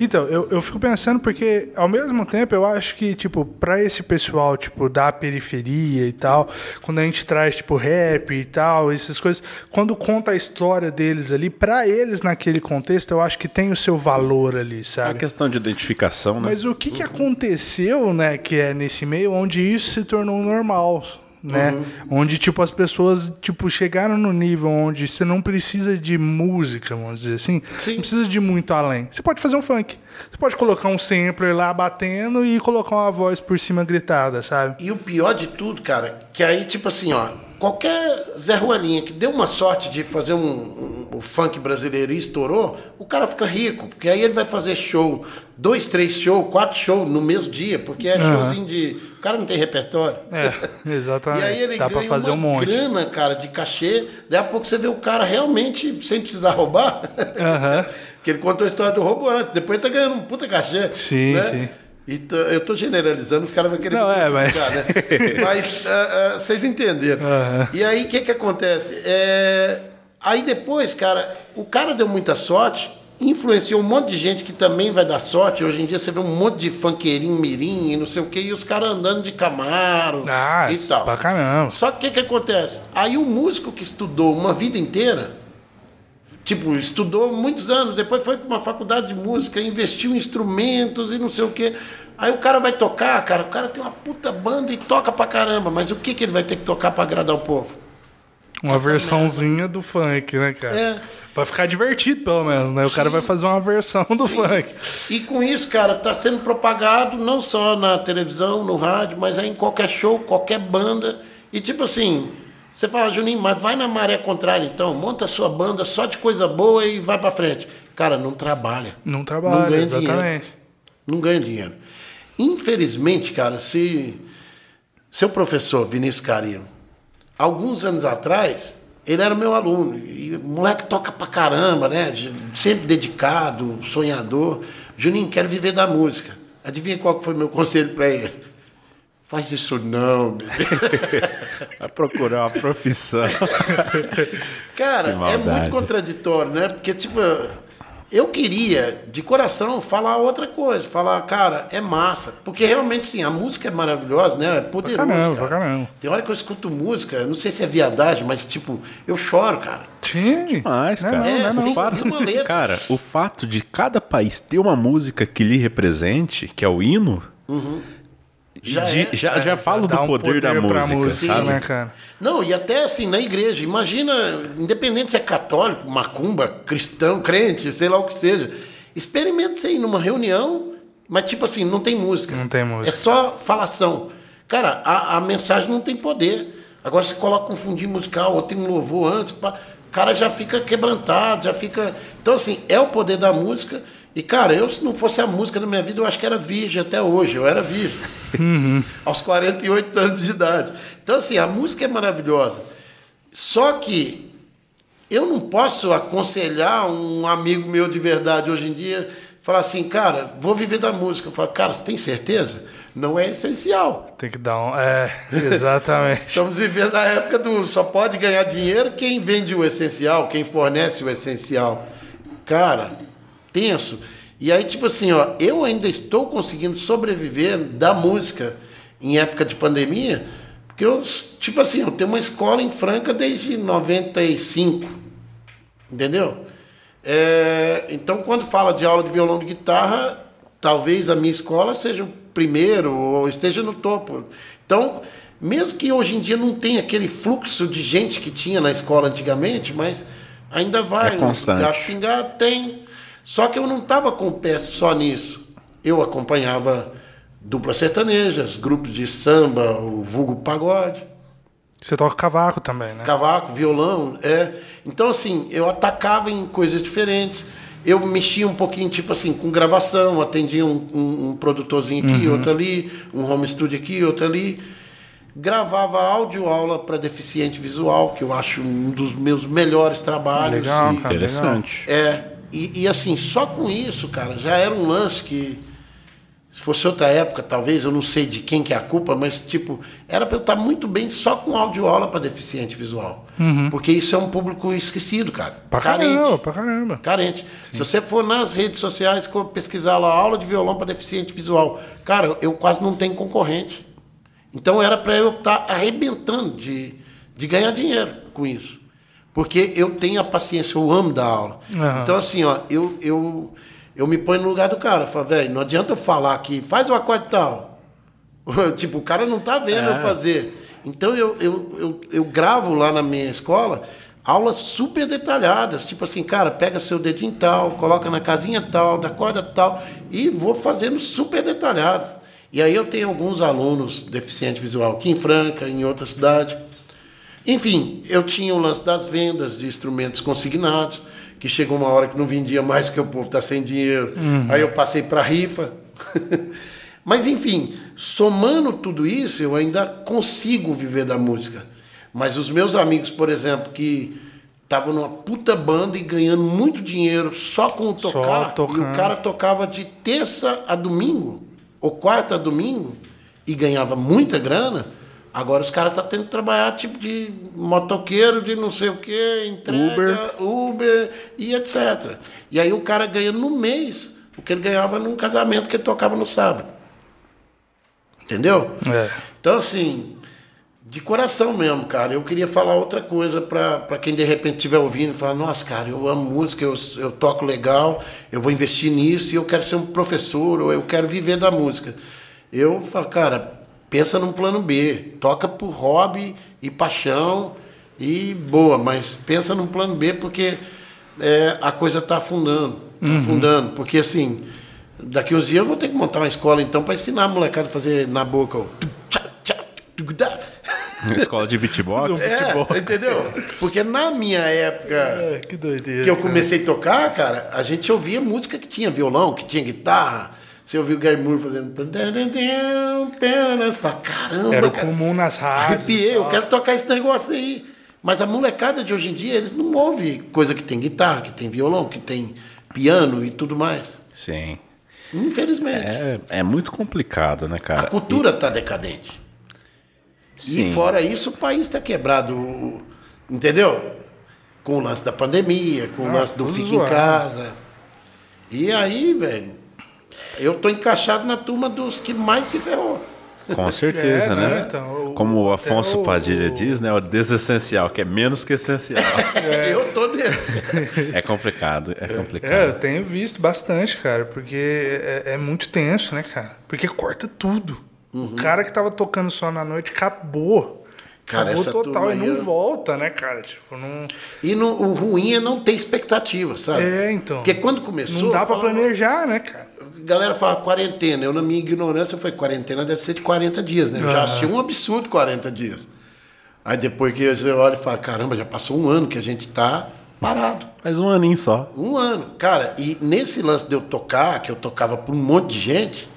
Então, eu, eu fico pensando porque, ao mesmo tempo, eu acho que, tipo, pra esse pessoal, tipo, da periferia e tal, quando a gente traz, tipo, rap e tal, essas coisas, quando conta a história deles ali, pra eles, naquele contexto, eu acho que tem o seu valor ali, sabe? É uma questão de identificação, né? Mas o que, que aconteceu, né, que é nesse meio, onde isso se tornou normal, né? Uhum. Onde, tipo, as pessoas, tipo, chegaram no nível onde você não precisa de música, vamos dizer assim. Sim. Não precisa de muito além. Você pode fazer um funk. Você pode colocar um sampler lá batendo e colocar uma voz por cima gritada, sabe? E o pior de tudo, cara, que aí, tipo assim, ó, qualquer Zé Ruelinha que deu uma sorte de fazer um, um, um, funk brasileiro estourou, o cara fica rico, porque aí ele vai fazer show, dois, três shows, quatro shows no mesmo dia, porque é uhum. showzinho de. O cara não tem repertório. É, [LAUGHS] exatamente. e aí ele Dá ganha pra fazer uma um monte. grana, cara, de cachê. Daí a pouco você vê o cara realmente sem precisar roubar. Uhum. [LAUGHS] que ele contou a história do roubo antes, depois tá ganhando um puta cachê. Sim, né? sim. Então, eu estou generalizando, os caras vão querer Não, é, mas... né? [LAUGHS] mas uh, uh, vocês entenderam. Uhum. E aí, o que, que acontece? É... Aí depois, cara, o cara deu muita sorte, influenciou um monte de gente que também vai dar sorte. Hoje em dia você vê um monte de funkeirinho, mirim e não sei o quê, e os caras andando de Camaro ah, e tal. Pra caramba. Só que o que, que acontece? Aí o músico que estudou uma vida inteira Tipo, estudou muitos anos, depois foi para uma faculdade de música, investiu em instrumentos e não sei o quê. Aí o cara vai tocar, cara, o cara tem uma puta banda e toca pra caramba, mas o que, que ele vai ter que tocar para agradar o povo? Uma Essa versãozinha merda. do funk, né, cara? É. Pra ficar divertido, pelo menos, né? O Sim. cara vai fazer uma versão do Sim. funk. E com isso, cara, tá sendo propagado não só na televisão, no rádio, mas aí em qualquer show, qualquer banda. E tipo assim, você fala, Juninho, mas vai na maré contrária então, monta a sua banda só de coisa boa e vai para frente. Cara, não trabalha. Não trabalha, não ganha exatamente. Dinheiro. Não ganha dinheiro. Infelizmente, cara, se seu professor Vinícius Carino, alguns anos atrás, ele era meu aluno. E moleque toca pra caramba, né? Sempre dedicado, sonhador. Juninho, quero viver da música. Adivinha qual foi o meu [LAUGHS] conselho para ele? Faz isso não, bebê. [LAUGHS] Vai procurar uma profissão. Cara, é muito contraditório, né? Porque, tipo, eu queria, de coração, falar outra coisa. Falar, cara, é massa. Porque realmente, sim, a música é maravilhosa, né? É poderosa. Caramba, cara. Caramba. Tem hora que eu escuto música, não sei se é viadagem, mas, tipo, eu choro, cara. Sim, demais, cara. Não, não, é, não, o fato, cara, o fato de cada país ter uma música que lhe represente, que é o hino. Uhum já, de, é, já, é, já falo do poder, poder, da música, música sabe? né, cara? Não, e até assim, na igreja, imagina, independente se é católico, macumba, cristão, crente, sei lá o que seja, experimente você ir numa reunião, mas tipo assim, não tem música. Não tem música. É só falação. Cara, a, a mensagem não tem poder. Agora você coloca um fundinho musical ou tem um louvor antes, pá, o cara já fica quebrantado, já fica. Então, assim, é o poder da música e, cara, eu, se não fosse a música na minha vida, eu acho que era virgem até hoje. Eu era virgem. Uhum. Aos 48 anos de idade. Então, assim, a música é maravilhosa. Só que eu não posso aconselhar um amigo meu de verdade hoje em dia, falar assim, cara, vou viver da música. Eu falo, cara, você tem certeza? Não é essencial. Tem que dar um. É, exatamente. [LAUGHS] Estamos vivendo a época do só pode ganhar dinheiro quem vende o essencial, quem fornece o essencial. Cara, tenso. E aí, tipo assim, ó, eu ainda estou conseguindo sobreviver da música em época de pandemia, porque eu, tipo assim, eu tenho uma escola em Franca desde 95. Entendeu? É, então, quando fala de aula de violão de guitarra, talvez a minha escola seja o primeiro ou esteja no topo. Então, mesmo que hoje em dia não tenha aquele fluxo de gente que tinha na escola antigamente, mas ainda vai. É constante. Gato pingar tem. Só que eu não estava com o pé só nisso. Eu acompanhava duplas sertanejas, grupos de samba, o vulgo pagode. Você toca cavaco também, né? Cavaco, violão, é. Então, assim, eu atacava em coisas diferentes. Eu mexia um pouquinho, tipo assim, com gravação, atendia um, um, um produtorzinho aqui, uhum. outro ali, um home studio aqui, outro ali. Gravava áudio aula para deficiente visual, que eu acho um dos meus melhores trabalhos. Legal, cara, Interessante. Legal. É, e, e assim, só com isso, cara, já era um lance que se fosse outra época, talvez, eu não sei de quem que é a culpa, mas tipo, era para eu estar muito bem só com audioaula para deficiente visual. Uhum. Porque isso é um público esquecido, cara. Pra carente. Caramba, pra caramba. Carente. Sim. Se você for nas redes sociais pesquisar lá aula de violão para deficiente visual, cara, eu quase não tenho concorrente. Então era para eu estar arrebentando de, de ganhar dinheiro com isso. Porque eu tenho a paciência, eu amo dar aula. Uhum. Então, assim, ó, eu, eu eu me ponho no lugar do cara. Falo, velho, não adianta eu falar aqui, faz o acorde tal. [LAUGHS] tipo, o cara não tá vendo é. eu fazer. Então eu, eu, eu, eu gravo lá na minha escola aulas super detalhadas, tipo assim, cara, pega seu dedinho tal, coloca na casinha tal, da corda tal, e vou fazendo super detalhado. E aí eu tenho alguns alunos deficientes visual aqui em Franca, em outra cidade. Enfim, eu tinha o lance das vendas de instrumentos consignados que chegou uma hora que não vendia mais porque o povo está sem dinheiro. Uhum. Aí eu passei para rifa. [LAUGHS] Mas enfim, somando tudo isso, eu ainda consigo viver da música. Mas os meus amigos, por exemplo, que estavam numa puta banda e ganhando muito dinheiro só com o tocar, e o cara tocava de terça a domingo, ou quarta a domingo, e ganhava muita grana, Agora os caras estão tá tendo que trabalhar tipo de motoqueiro, de não sei o que, entrega, Uber. Uber e etc. E aí o cara ganha no mês o que ele ganhava num casamento que ele tocava no sábado. Entendeu? É. Então, assim, de coração mesmo, cara, eu queria falar outra coisa para quem de repente estiver ouvindo e falar: nossa, cara, eu amo música, eu, eu toco legal, eu vou investir nisso e eu quero ser um professor, ou eu quero viver da música. Eu falo, cara, pensa num plano B. Toca por hobby e paixão e boa, mas pensa num plano B porque é, a coisa está afundando. Tá uhum. afundando. Porque assim, daqui uns dias eu vou ter que montar uma escola então para ensinar a molecada a fazer na boca o. Escola de beatbox? [LAUGHS] É, entendeu? Porque na minha época é, que, doideira, que eu comecei cara. a tocar, cara, a gente ouvia música que tinha violão, que tinha guitarra, você ouviu o Gary Moore fazendo. Você fala, caramba. Era cara, comum nas rádios. Arrepiei, eu quero tocar esse negócio aí. Mas a molecada de hoje em dia, eles não ouvem coisa que tem guitarra, que tem violão, que tem piano e tudo mais. Sim. Infelizmente. É, é muito complicado, né, cara? A cultura está e... decadente. Sim. E fora isso, o país está quebrado. Entendeu? Com o lance da pandemia, com ah, o lance do fica em casa. E aí, velho, eu tô encaixado na turma dos que mais se ferrou. Com certeza, é, né? né? Então, Como o Afonso o, Padilha o... diz, né? O desessencial, que é menos que essencial. [LAUGHS] É. Eu tô nesse. É complicado, é complicado. É, eu tenho visto bastante, cara, porque é, é muito tenso, né, cara? Porque corta tudo. Uhum. O cara que tava tocando só na noite acabou. Cara, Acabou essa total e não eu... volta, né, cara? Tipo, não... E no, o ruim é não ter expectativa, sabe? É, então. Porque quando começou. Não dá pra planejar, né, cara? galera fala quarentena. Eu, na minha ignorância, falei, quarentena deve ser de 40 dias, né? Eu já achei um absurdo 40 dias. Aí depois que você olha e fala, caramba, já passou um ano que a gente tá parado. Faz um aninho só. Um ano. Cara, e nesse lance de eu tocar, que eu tocava para um monte de gente,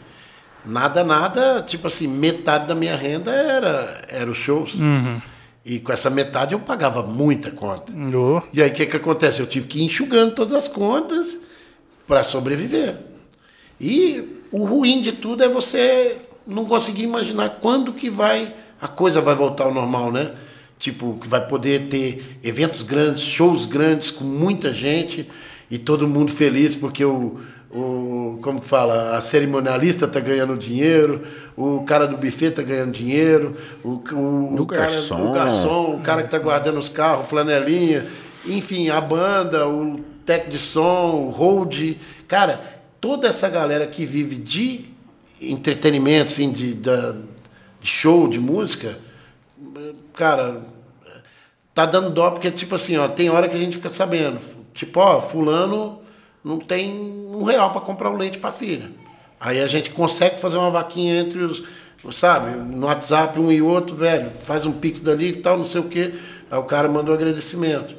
nada, nada, tipo assim, metade da minha renda era, era os shows. Uhum. E com essa metade eu pagava muita conta. Oh. E aí o que, que acontece? Eu tive que ir enxugando todas as contas para sobreviver. E o ruim de tudo é você não conseguir imaginar quando que vai a coisa vai voltar ao normal, né? Tipo, que vai poder ter eventos grandes, shows grandes com muita gente e todo mundo feliz porque o, o como que fala, a cerimonialista está ganhando dinheiro, o cara do buffet está ganhando dinheiro, o, o, o, o garçom. Cara, o garçom, o cara que está guardando os carros, flanelinha. enfim, a banda, o tech de som, o hold, cara, toda essa galera que vive de entretenimento, assim, de, de show, de música, cara, tá dando dó porque, tipo assim, ó, tem hora que a gente fica sabendo, tipo, ó, fulano não tem um real para comprar o leite para filha. Aí a gente consegue fazer uma vaquinha entre os, sabe, no WhatsApp um e outro, velho, faz um pix dali e tal, não sei o quê. Aí o cara mandou agradecimento.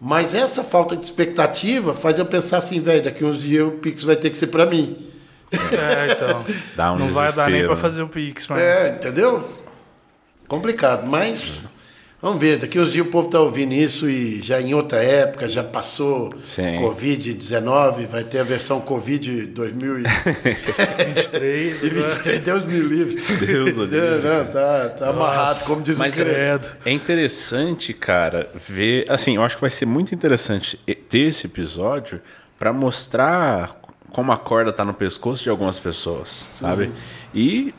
Mas essa falta de expectativa faz eu pensar assim, velho, daqui uns dias o pix vai ter que ser para mim. É, então. [LAUGHS] Dá um não vai dar nem para fazer o pix, mas... É, entendeu? Complicado, mas Vamos ver, daqui uns dias o povo está ouvindo isso e já em outra época, já passou Covid-19, vai ter a versão Covid 2023. e 23, [LAUGHS] Deus me livre. Deus o [LAUGHS] Deus. Não, tá, tá amarrado, como diz Mas o credo. É interessante, cara, ver. Assim, eu acho que vai ser muito interessante ter esse episódio para mostrar como a corda tá no pescoço de algumas pessoas, sabe? Uhum. E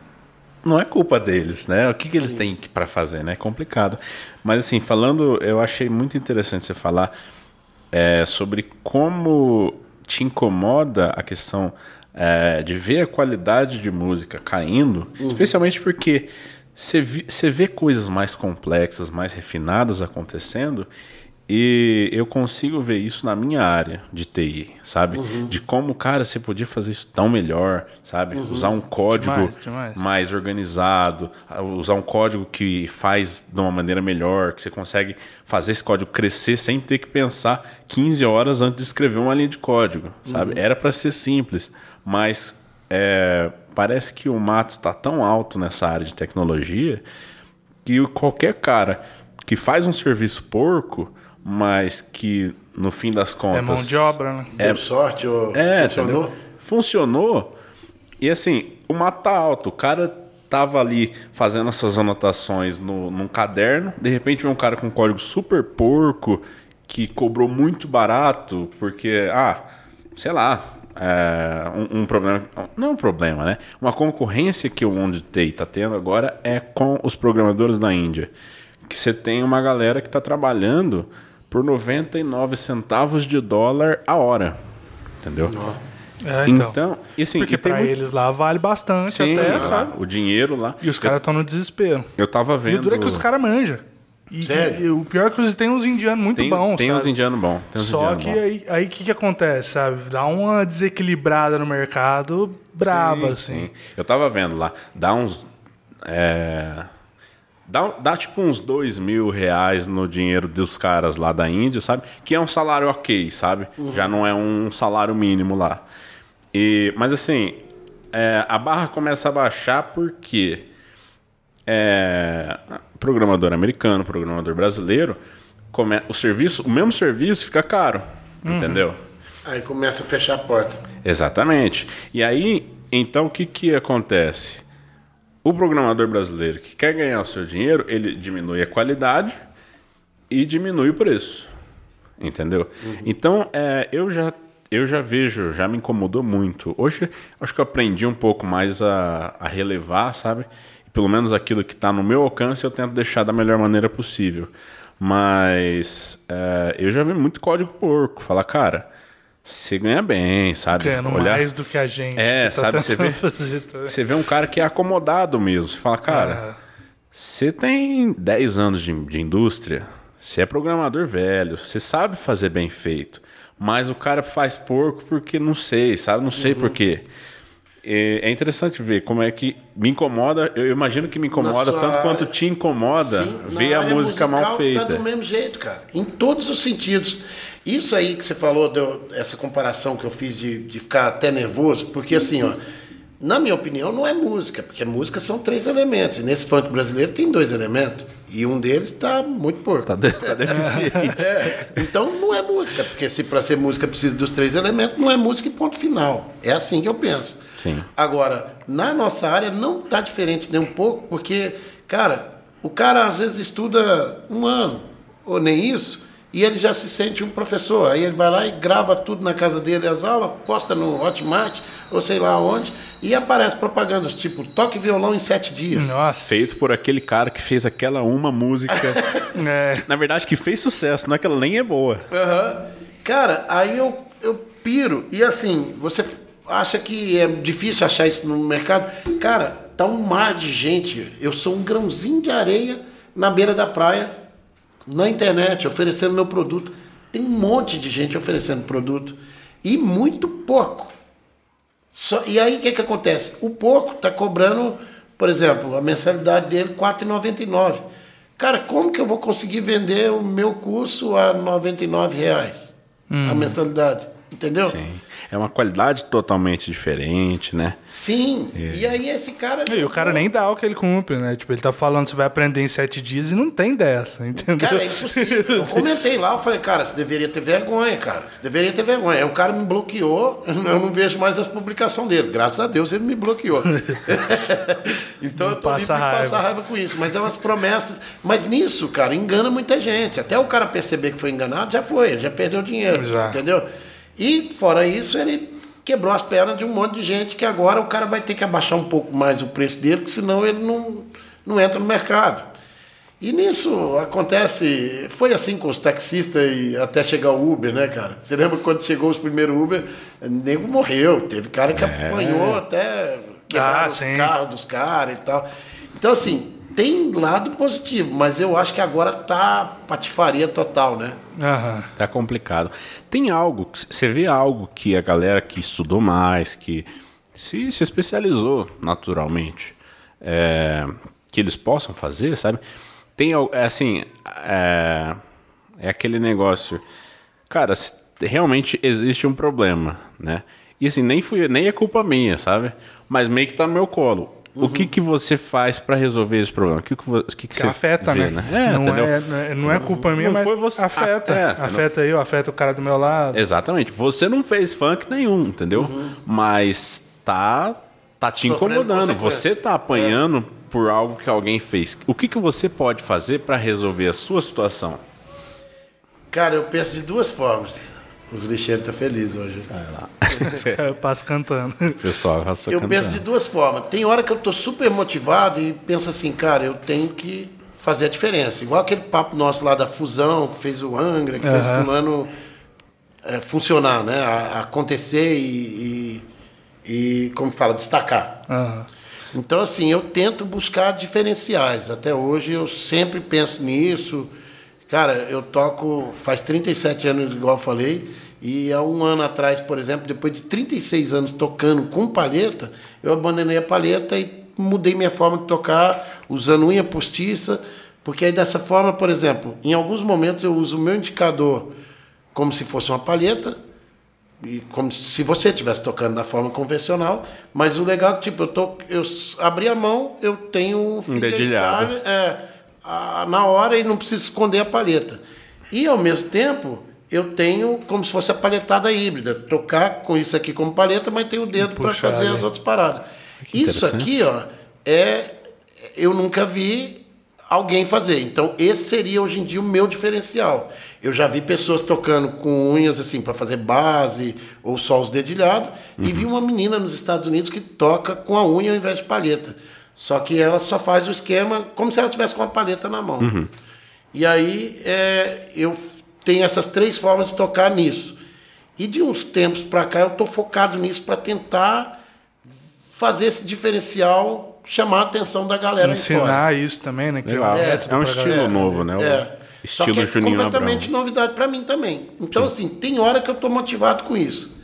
não é culpa deles, né? O que, que eles têm para fazer, né? É complicado. Mas assim, falando, eu achei muito interessante você falar é, sobre como te incomoda a questão é, de ver a qualidade de música caindo, uhum. especialmente porque você vê coisas mais complexas, mais refinadas acontecendo e eu consigo ver isso na minha área de TI, sabe? Uhum. De como, cara, você podia fazer isso tão melhor, sabe? Uhum. Usar um código demais, demais. mais organizado, usar um código que faz de uma maneira melhor, que você consegue fazer esse código crescer sem ter que pensar 15 horas antes de escrever uma linha de código, sabe? Uhum. Era para ser simples, mas é, parece que o mato está tão alto nessa área de tecnologia que qualquer cara que faz um serviço porco mas que no fim das contas. É mão de obra, né? É, Deu sorte ou é, funcionou? Entendeu? Funcionou. E assim, o mato tá alto. O cara tava ali fazendo as suas anotações no, num caderno. De repente vem um cara com um código super porco que cobrou muito barato, porque, ah, sei lá, é, um, um, problema. Não é um problema, né? Uma concorrência que o Onde está tendo agora é com os programadores da Índia. Que você tem uma galera que está trabalhando por 99 centavos de dólar a hora. Entendeu? É, então, então e assim, porque para muito... eles lá vale bastante Sim, até, sabe? O dinheiro lá. E os caras estão no desespero. Eu tava vendo. E o duro é que os caras manjam. E, Sério? E, o pior é que tem uns indianos muito tem, bons. Tem sabe? uns indianos bons. Só que bom. aí o que, que acontece, sabe? Dá uma desequilibrada no mercado braba, sim, assim. Sim. Eu tava vendo lá, dá uns. É Dá, dá tipo uns dois mil reais no dinheiro dos caras lá da Índia, sabe? Que é um salário ok, sabe? Uhum. Já não é um salário mínimo lá. E, mas assim, é, a barra começa a baixar porque é, programador americano, programador brasileiro, come, o serviço, o mesmo serviço fica caro, uhum. entendeu? Aí começa a fechar a porta. Exatamente. E aí, então o que que acontece? O programador brasileiro que quer ganhar o seu dinheiro, ele diminui a qualidade e diminui o preço. Entendeu? Uhum. Então, é, eu já eu já vejo, já me incomodou muito. Hoje, acho que eu aprendi um pouco mais a, a relevar, sabe? E pelo menos aquilo que está no meu alcance, eu tento deixar da melhor maneira possível. Mas é, eu já vi muito código porco. Falar, cara, você ganha bem, sabe? Ganhando Olhar... mais do que a gente. É, tá sabe? Você vê, você vê um cara que é acomodado mesmo. Você fala, cara, você tem 10 anos de, de indústria, você é programador velho, você sabe fazer bem feito. Mas o cara faz porco porque não sei, sabe? Não sei uhum. por quê. É interessante ver como é que me incomoda. Eu imagino que me incomoda tanto área... quanto te incomoda Sim, ver a música mal feita. Tá do mesmo jeito, cara. Em todos os sentidos. Isso aí que você falou, deu, essa comparação que eu fiz de, de ficar até nervoso, porque assim, ó, na minha opinião, não é música, porque música são três elementos. E nesse funk brasileiro tem dois elementos. E um deles está muito porco. Está de, tá deficiente. [LAUGHS] é, então não é música, porque se para ser música precisa dos três elementos, não é música e ponto final. É assim que eu penso. Sim. Agora, na nossa área não está diferente nem um pouco, porque, cara, o cara às vezes estuda um ano, ou nem isso, e ele já se sente um professor. Aí ele vai lá e grava tudo na casa dele, as aulas, posta no Hotmart, ou sei lá onde, e aparece propagandas tipo toque violão em sete dias. Nossa. Feito por aquele cara que fez aquela uma música. [LAUGHS] é. Na verdade, que fez sucesso, não é que ela nem é boa. Uhum. Cara, aí eu, eu piro. E assim, você acha que é difícil achar isso no mercado? Cara, tá um mar de gente. Eu sou um grãozinho de areia na beira da praia, na internet, oferecendo meu produto. Tem um monte de gente oferecendo produto. E muito porco. Só, e aí o que, que acontece? O porco está cobrando, por exemplo, a mensalidade dele R$ 4,99. Cara, como que eu vou conseguir vender o meu curso a 99 reais? Hum. A mensalidade. Entendeu? Sim. É uma qualidade totalmente diferente, né? Sim. É. E aí esse cara. E o cara nem dá o que ele cumpre, né? Tipo, ele tá falando que você vai aprender em sete dias e não tem dessa, entendeu? Cara, é impossível. Eu [LAUGHS] comentei lá, eu falei, cara, você deveria ter vergonha, cara. Você deveria ter vergonha. Aí o cara me bloqueou, [LAUGHS] eu não vejo mais as publicações dele. Graças a Deus ele me bloqueou. [LAUGHS] então não eu tô livre de passar raiva com isso. Mas é umas promessas. Mas nisso, cara, engana muita gente. Até o cara perceber que foi enganado, já foi, já perdeu dinheiro. Já. Entendeu? E, fora isso, ele quebrou as pernas de um monte de gente que agora o cara vai ter que abaixar um pouco mais o preço dele, porque senão ele não, não entra no mercado. E nisso acontece, foi assim com os taxistas e até chegar o Uber, né, cara? Você lembra quando chegou os primeiros Uber, o nego morreu, teve cara que é. apanhou até quebrar ah, os carros dos caras e tal. Então, assim, tem lado positivo, mas eu acho que agora tá patifaria total, né? Uhum. Tá complicado. Tem algo, você vê algo que a galera que estudou mais, que se, se especializou naturalmente, é, que eles possam fazer, sabe? Tem é assim, é, é aquele negócio, cara, realmente existe um problema, né? E assim, nem, fui, nem é culpa minha, sabe? Mas meio que tá no meu colo Uhum. O que, que você faz para resolver esse problema? O que, que, o que, que você afeta, vê, né? né? É, não, é, não é culpa minha, não mas você... afeta. É, afeta eu, afeta o cara do meu lado. Exatamente. Você não fez funk nenhum, entendeu? Uhum. Mas tá, tá te incomodando. Você tá apanhando é. por algo que alguém fez. O que, que você pode fazer para resolver a sua situação? Cara, eu penso de duas formas. Os lixeiros estão tá felizes hoje. Lá. Passo cantando. Pessoal, Eu cantando. penso de duas formas. Tem hora que eu estou super motivado e penso assim, cara, eu tenho que fazer a diferença. Igual aquele papo nosso lá da fusão, que fez o Angra, que uhum. fez o fulano é, funcionar, né? A acontecer e, e, e, como fala, destacar. Uhum. Então, assim, eu tento buscar diferenciais. Até hoje eu sempre penso nisso. Cara, eu toco faz 37 anos, igual eu falei, e há um ano atrás, por exemplo, depois de 36 anos tocando com palheta, eu abandonei a palheta e mudei minha forma de tocar, usando unha postiça, porque aí dessa forma, por exemplo, em alguns momentos eu uso o meu indicador como se fosse uma palheta, e como se você estivesse tocando da forma convencional, mas o legal é que tipo, eu, tô, eu abri a mão, eu tenho um fingerstyle, é, a, na hora e não preciso esconder a palheta. E ao mesmo tempo, eu tenho como se fosse a palhetada híbrida, tocar com isso aqui como palheta, mas tenho o dedo para fazer as outras paradas. Que isso aqui, ó, é eu nunca vi alguém fazer. Então, esse seria hoje em dia o meu diferencial. Eu já vi pessoas tocando com unhas assim para fazer base ou só os dedilhados uhum. e vi uma menina nos Estados Unidos que toca com a unha ao invés de palheta. Só que ela só faz o esquema como se ela tivesse com a paleta na mão. Uhum. E aí é, eu tenho essas três formas de tocar nisso. E de uns tempos para cá eu estou focado nisso para tentar fazer esse diferencial chamar a atenção da galera. Ensinar isso também, né? Que é, é, é um estilo galera. novo, né? O é. Estilo Só que é Juninho completamente Abrão. novidade para mim também. Então, Sim. assim, tem hora que eu estou motivado com isso.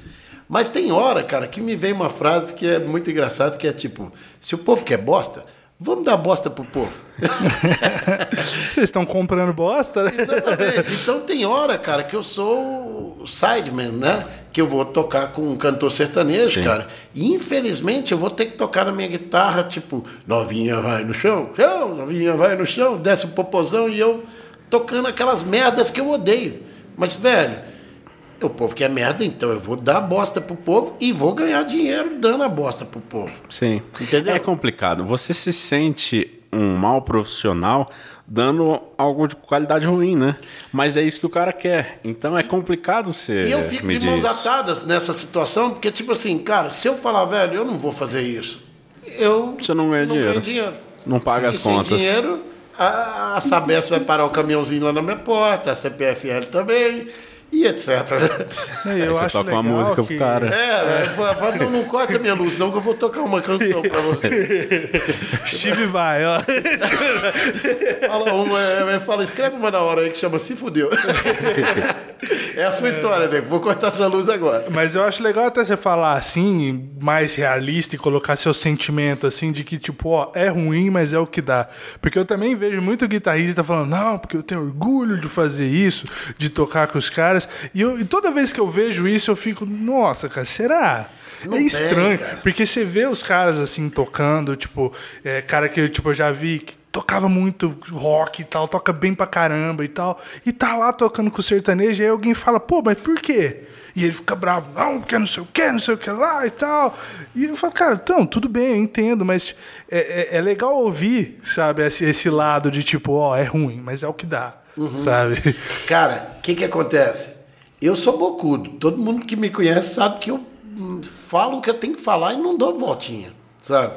Mas tem hora, cara, que me vem uma frase que é muito engraçada, que é tipo, se o povo quer bosta, vamos dar bosta pro povo. [LAUGHS] Vocês estão comprando bosta, né? Exatamente. Então tem hora, cara, que eu sou o sideman, né? Que eu vou tocar com um cantor sertanejo, Sim. cara. E infelizmente eu vou ter que tocar na minha guitarra, tipo, novinha vai no chão, chão, novinha vai no chão, desce o popozão e eu tocando aquelas merdas que eu odeio. Mas, velho, o povo quer merda, então eu vou dar bosta pro povo e vou ganhar dinheiro dando a bosta pro povo. Sim. Entendeu? É complicado. Você se sente um mau profissional dando algo de qualidade ruim, né? Mas é isso que o cara quer. Então é complicado ser. E eu fico de mãos atadas nessa situação, porque, tipo assim, cara, se eu falar, velho, eu não vou fazer isso, eu. Você não ganha não dinheiro. Ganho dinheiro. Não paga e as contas. Sem dinheiro, a, a Sabesp vai parar o caminhãozinho lá na minha porta, a CPFL também e etc. [LAUGHS] É, eu você acho toca uma música que... pro cara. É, é. Não, não corta a minha luz, não, que eu vou tocar uma canção pra você. [LAUGHS] Steve vai, ó. [LAUGHS] Fala uma, é, fala, escreve uma na hora aí que chama Se Fudeu. É a sua história, né? Vou cortar sua luz agora. Mas eu acho legal até você falar assim, mais realista e colocar seu sentimento assim, de que, tipo, ó, é ruim, mas é o que dá. Porque eu também vejo muito guitarrista falando, não, porque eu tenho orgulho de fazer isso, de tocar com os caras. E, eu, e toda vez que eu vejo isso, eu fico, nossa, cara, será? Não é estranho, tem, porque você vê os caras assim tocando, tipo, é, cara que tipo, eu já vi que tocava muito rock e tal, toca bem pra caramba e tal, e tá lá tocando com sertanejo, e aí alguém fala, pô, mas por quê? E ele fica bravo, não, porque não sei o que, não sei o que lá e tal. E eu falo, cara, então, tudo bem, eu entendo, mas é, é, é legal ouvir, sabe, esse, esse lado de tipo, ó, é ruim, mas é o que dá, sabe? Cara, o que que acontece? Eu sou bocudo. Todo mundo que me conhece sabe que eu hum, falo o que eu tenho que falar e não dou voltinha, sabe?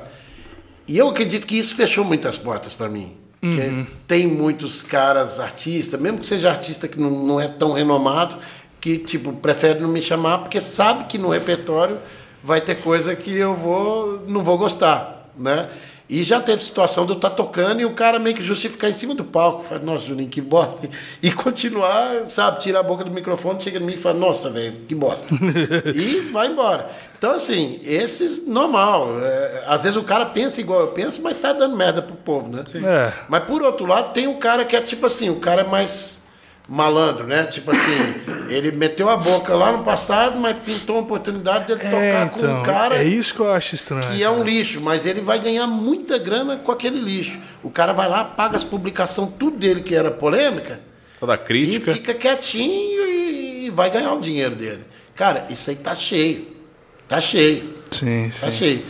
E eu acredito que isso fechou muitas portas para mim. Que tem muitos caras artistas, mesmo que seja artista que não, não é tão renomado, que tipo prefere não me chamar porque sabe que no repertório vai ter coisa que eu vou não vou gostar, né? E já teve situação de eu estar tocando e o cara meio que justificar em cima do palco. Fala, nossa, Juninho, que bosta. [LAUGHS] E continuar, sabe, tirar a boca do microfone, chega em mim e fala, nossa, velho, que bosta. [LAUGHS] e vai embora. Então, assim, esses, normal. É, às vezes o cara pensa igual eu penso, mas tá dando merda pro povo, né? É. Mas por outro lado, tem o cara que é tipo assim, o cara é mais malandro, né? Tipo assim, ele meteu a boca lá no passado, mas pintou uma oportunidade dele É, tocar com então, um cara é isso que eu acho estranho. que é um lixo, mas ele vai ganhar muita grana com aquele lixo. O cara vai lá, paga as publicações, tudo dele que era polêmica, Toda e crítica. fica quietinho e vai ganhar o dinheiro dele. Cara, isso aí tá cheio. Tá cheio. Sim, Tá sim. cheio.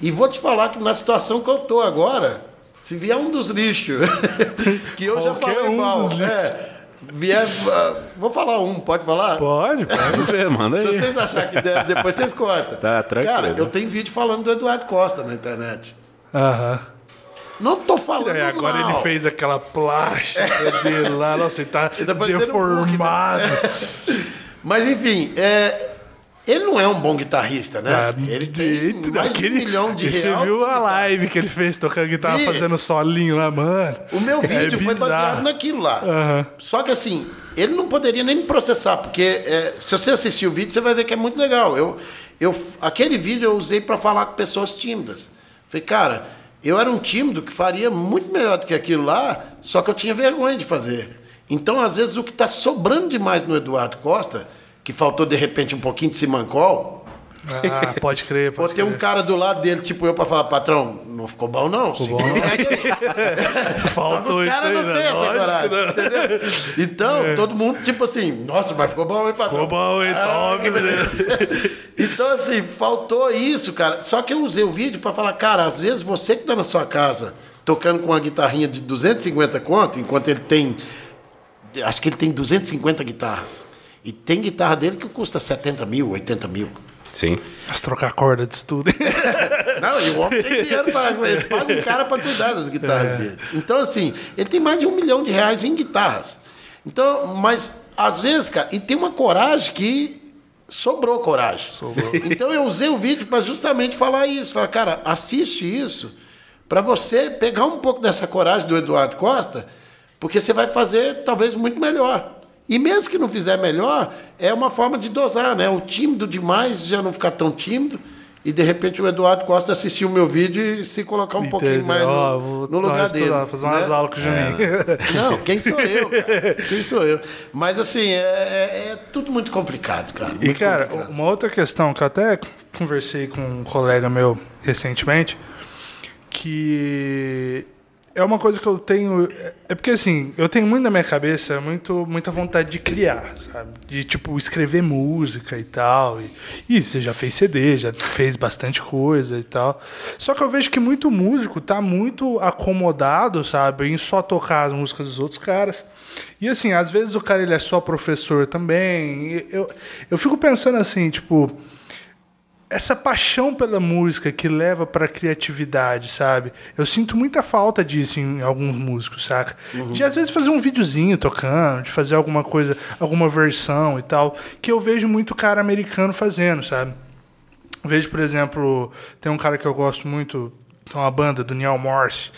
E vou te falar que na situação que eu tô agora, se vier um dos lixos, [LAUGHS] que eu já Qualquer falei um mal, dos é, vier, ah, vou falar um, pode falar? Pode, pode. Ver, manda [LAUGHS] Se aí. vocês acharem que deve, depois vocês contam. Tá, tranquilo. Cara, eu tenho vídeo falando do Eduardo Costa na internet. Aham. Não tô falando É, agora mal. ele fez aquela plástica dele lá, nossa, ele tá Ele tá parecendo um Hulk, né? deformado. [LAUGHS] Mas enfim, é, ele não é um bom guitarrista, né? Ah, ele tem eita, mais de um aquele- milhão de e Você viu a live que ele fez tocando guitarra, Vi. fazendo solinho lá, mano? O meu É vídeo foi bizarro. baseado naquilo lá. Aham. Só que assim, ele não poderia nem me processar, porque é, se você assistir o vídeo, você vai ver que é muito legal. Eu, eu, aquele vídeo eu usei para falar com pessoas tímidas. Falei, cara, eu era um tímido que faria muito melhor do que aquilo lá, só que eu tinha vergonha de fazer. Então, às vezes, o que está sobrando demais no Eduardo Costa, que faltou de repente um pouquinho de simancol, Ah, pode crer, Ou pode tem um crer. cara do lado dele, tipo eu, pra falar, patrão, não ficou bom não. bom, não. [LAUGHS] Só que Faltou os isso caras não né? têm essa né? entendeu? Então, todo mundo, tipo assim, nossa, mas ficou bom, hein, patrão? Ficou bom, hein? Ah, Top, beleza. [LAUGHS] Então, assim, faltou isso, cara. Só que eu usei o vídeo pra falar, cara, às vezes você que tá na sua casa tocando com uma guitarrinha de 250 conto, enquanto ele tem, acho que ele tem 250 guitarras. E tem guitarra dele que custa 70 mil, 80 mil. Sim. Mas trocar corda de estudo. [LAUGHS] Não, e o homem tem dinheiro para. Ele paga um cara para cuidar das guitarras É. dele. Então, assim, ele tem mais de um milhão de reais em guitarras. Então, mas às vezes, cara, e tem uma coragem que sobrou coragem. Sobrou. [LAUGHS] Então eu usei o vídeo para justamente falar isso. Falar, cara, assiste isso para você pegar um pouco dessa coragem do Eduardo Costa, porque você vai fazer talvez muito melhor. E mesmo que não fizer melhor, é uma forma de dosar, né? O tímido demais já não ficar tão tímido. E de repente o Eduardo Costa assistir o meu vídeo e se colocar um pouquinho Entendeu? mais no, vou no dar lugar uma dele. Fazer umas né? aulas com o Juninho. Não, quem sou eu, cara? Quem sou eu? Mas assim, é, é- é tudo muito complicado, cara. E, muito cara, complicado. uma outra questão que eu até conversei com um colega meu recentemente, que é uma coisa que eu tenho. É porque assim, eu tenho muito na minha cabeça, muito, muita vontade de criar, sabe? De tipo, escrever música e tal. E, e você já fez CD, já fez bastante coisa e tal. Só que eu vejo que muito músico tá muito acomodado, sabe? Em só tocar as músicas dos outros caras. E assim, às vezes o cara ele é só professor também. Eu, eu fico pensando assim, tipo essa paixão pela música que leva para criatividade, sabe? Eu sinto muita falta disso em alguns músicos, saca? Uhum. De às vezes fazer um videozinho tocando, de fazer alguma coisa, alguma versão e tal, que eu vejo muito cara americano fazendo, sabe? vejo, por exemplo, tem um cara que eu gosto muito, tem uma banda do Neil Morse.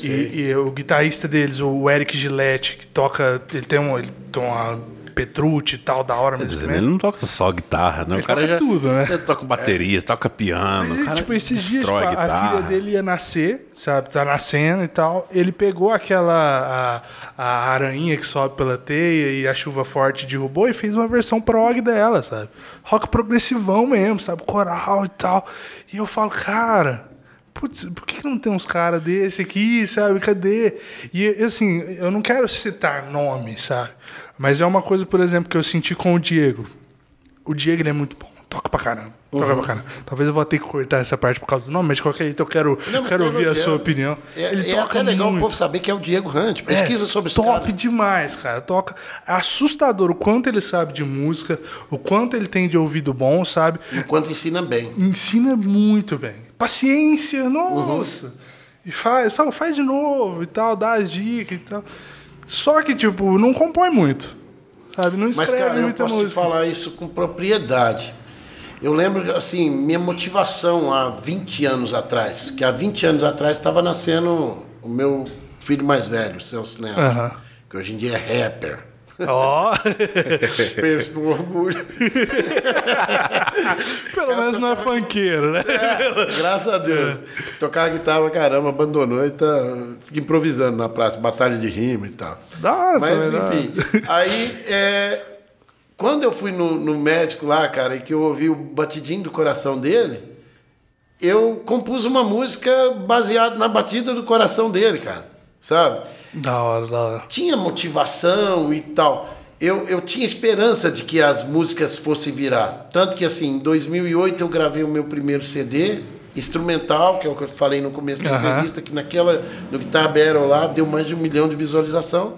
E, e, o guitarrista deles, o Eric Gillette, que toca. Ele tem, um, ele tem uma Petrucci e tal, da hora mesmo. Ele não toca só guitarra, né? Ele o cara já, tudo, né? Ele toca bateria, é. toca piano. Mas, tipo, esses dias, tipo, a, filha dele ia nascer, sabe? Tá nascendo e tal. Ele pegou aquela a, a aranha que sobe pela teia e a chuva forte derrubou e fez uma versão prog dela, sabe? Rock progressivão mesmo, sabe? Coral e tal. E eu falo, cara putz, por que não tem uns caras desse aqui, sabe? Cadê? E assim, eu não quero citar nomes, sabe? Mas é uma coisa, por exemplo, que eu senti com o Diego. O Diego ele é muito bom. Toca pra caramba. Toca uhum. pra caramba. Talvez eu vou ter que cortar essa parte por causa do nome, mas de qualquer jeito eu quero, não, quero ouvir a sua opinião. É, ele é toca até legal muito. o povo saber que é o Diego Hunt. Pesquisa é, sobre esse top cara. demais, cara. Toca. É assustador o quanto ele sabe de música, o quanto ele tem de ouvido bom, sabe? E o quanto ensina bem. Ensina muito bem. Paciência, nossa. Uhum. E faz, fala, faz de novo e tal, dá as dicas e tal. Só que, tipo, não compõe muito. Sabe? Não escreve Mas, cara, muita eu posso música. falar isso com propriedade. Eu lembro, assim, minha motivação há 20 anos atrás, que há 20 anos atrás estava nascendo o meu filho mais velho, o Celso Neto, uhum. que hoje em dia é rapper. Ó! Oh. [LAUGHS] Penso no orgulho. Pelo menos não é funkeiro, né? É, graças a Deus. Tocar guitarra, caramba, abandonou e tá, fica improvisando na praça, batalha de rima e tal. Da hora, Mas, enfim. Aí, é, quando eu fui no, no médico lá, cara, e que eu ouvi o batidinho do coração dele, eu compus uma música baseada na batida do coração dele, cara. Sabe? Da hora, da hora. Tinha motivação e tal. Eu, eu tinha esperança de que as músicas fossem virar. Tanto que, assim, em 2008 eu gravei o meu primeiro CD instrumental, que é o que eu falei no começo da entrevista, que naquela, no Guitar Battle lá, deu mais de um milhão de visualização.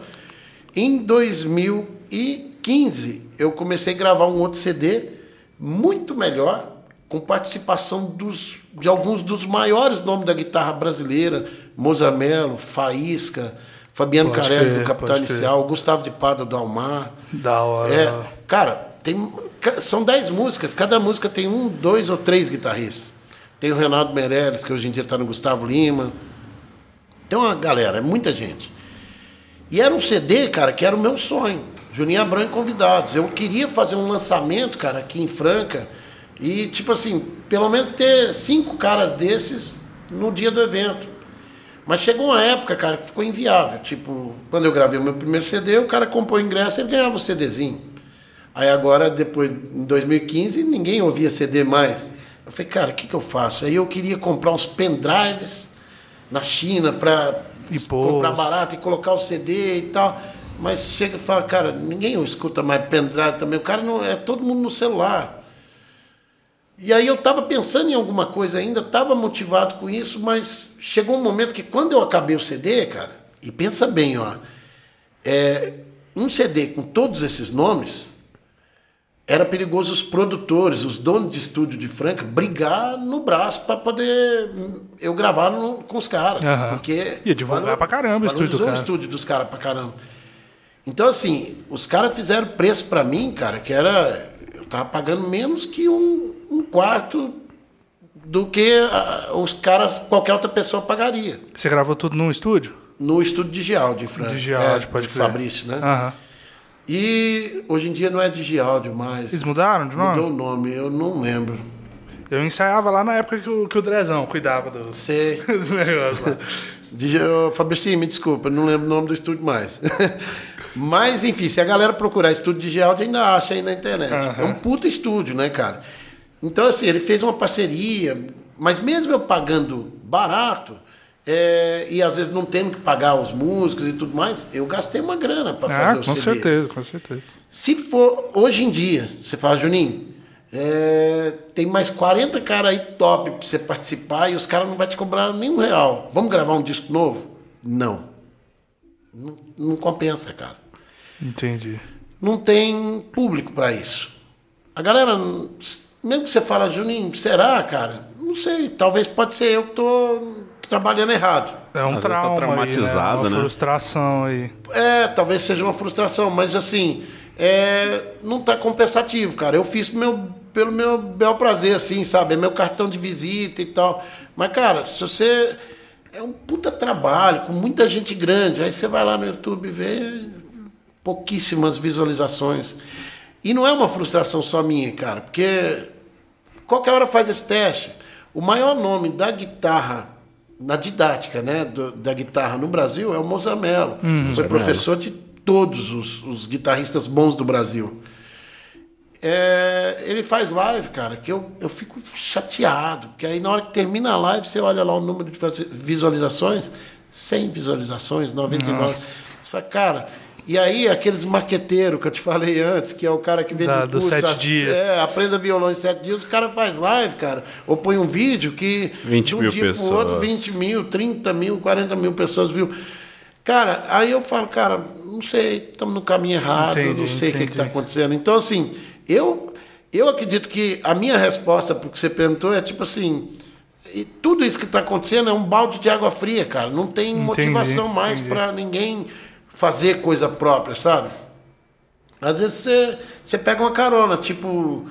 Em 2015, eu comecei a gravar um outro CD muito melhor, com participação dos, de alguns dos maiores nomes da guitarra brasileira, Mozamelo, Faísca, Fabiano pode Carelli crer, do Capital Inicial, crer. Gustavo de Pada do Almar. Da hora. É, cara, tem, são dez músicas, cada música tem um, dois ou três guitarristas. Tem o Renato Meirelles, que hoje em dia está no Gustavo Lima. Tem uma galera, é muita gente. E era um CD, cara, que era o meu sonho. Juninho Abrão e convidados. Eu queria fazer um lançamento, cara, aqui em Franca. E, tipo assim, pelo menos ter cinco caras desses no dia do evento. Mas chegou uma época, cara, que ficou inviável. Tipo, quando eu gravei o meu primeiro CD, o cara comprou o ingresso e ele ganhava o CDzinho. Aí agora, depois, em 2015, ninguém ouvia CD mais. Eu falei, cara, o que, que eu faço? Aí eu queria comprar uns pendrives na China para comprar barato e colocar o CD e tal. Mas chega e fala, cara, ninguém escuta mais pendrive também. O cara não é todo mundo no celular. E aí eu estava pensando em alguma coisa ainda, estava motivado com isso, mas chegou um momento que quando eu acabei o CD, cara, e pensa bem, ó, é, um CD com todos esses nomes, era perigoso os produtores, os donos de estúdio de Franca, brigar no braço para poder eu gravar no, com os caras. Uhum. Porque Ia divulgar pra caramba o estúdio, cara. o estúdio dos caras pra caramba. Então, assim, os caras fizeram preço para mim, cara, que era. Eu tava pagando menos que um, um quarto do que uh, os caras, qualquer outra pessoa pagaria. Você gravou tudo no estúdio? No estúdio de França. Digial, é, pode crer. Fabrício, né? Uhum. E hoje em dia não é Digial mais. Eles mudaram de nome? Mudou o nome, eu não lembro. Eu ensaiava lá na época que o, que o Drezão cuidava do, Sei. [LAUGHS] dos negócios lá. Fabrício, me desculpa, não lembro o nome do estúdio mais. [LAUGHS] Mas, enfim, se a galera procurar estúdio Digial, ainda acha aí na internet. Uhum. É um puta estúdio, né, cara? Então, assim, ele fez uma parceria, mas mesmo eu pagando barato, é, e às vezes não tendo que pagar os músicos e tudo mais, eu gastei uma grana para ah, fazer o com CD. Com certeza, com certeza. Se for hoje em dia, você fala, Juninho, é, tem mais 40 caras aí top para você participar e os caras não vão te cobrar nenhum real. Vamos gravar um disco novo? Não. Não, não compensa, cara. Entendi. Não tem público para isso. A galera, mesmo que você fala, Juninho, será, cara? Não sei, talvez pode ser eu que tô trabalhando errado. É um Às tá trauma tá traumatizado, aí, né? Uma né? frustração aí. É, talvez seja uma frustração, mas assim, é, não tá compensativo, cara. Eu fiz meu, pelo meu bel prazer, assim, sabe? É meu cartão de visita e tal. Mas, cara, se você. É um puta trabalho, com muita gente grande. Aí você vai lá no YouTube e vê pouquíssimas visualizações. E não é uma frustração só minha, cara, porque qualquer hora faz esse teste. O maior nome da guitarra, na didática né, do, da guitarra no Brasil é o Mozamelo. Hum, Foi professor de todos os, os, guitarristas bons do Brasil. É, ele faz live, cara, que eu, eu fico chateado, porque aí na hora que termina a live, você olha lá o número de visualizações, 100 visualizações, 99. Nossa. Você fala, cara, e aí, aqueles marqueteiros que eu te falei antes, que é o cara que vende da, curso, sete a, dias. É, aprenda violão em sete dias, o cara faz live, cara. Ou põe um vídeo que 20 de um mil dia pessoas. pro outro, 20 mil, 30 mil, 40 mil pessoas viu. Cara, aí eu falo, cara, não sei, estamos no caminho errado, entendi, não sei o que está acontecendo. Então, assim, eu, eu acredito que a minha resposta para o que você perguntou é tipo assim. E tudo isso que está acontecendo é um balde de água fria, cara. Não tem entendi, motivação mais para ninguém fazer coisa própria, sabe? Às vezes você, você pega uma carona, tipo,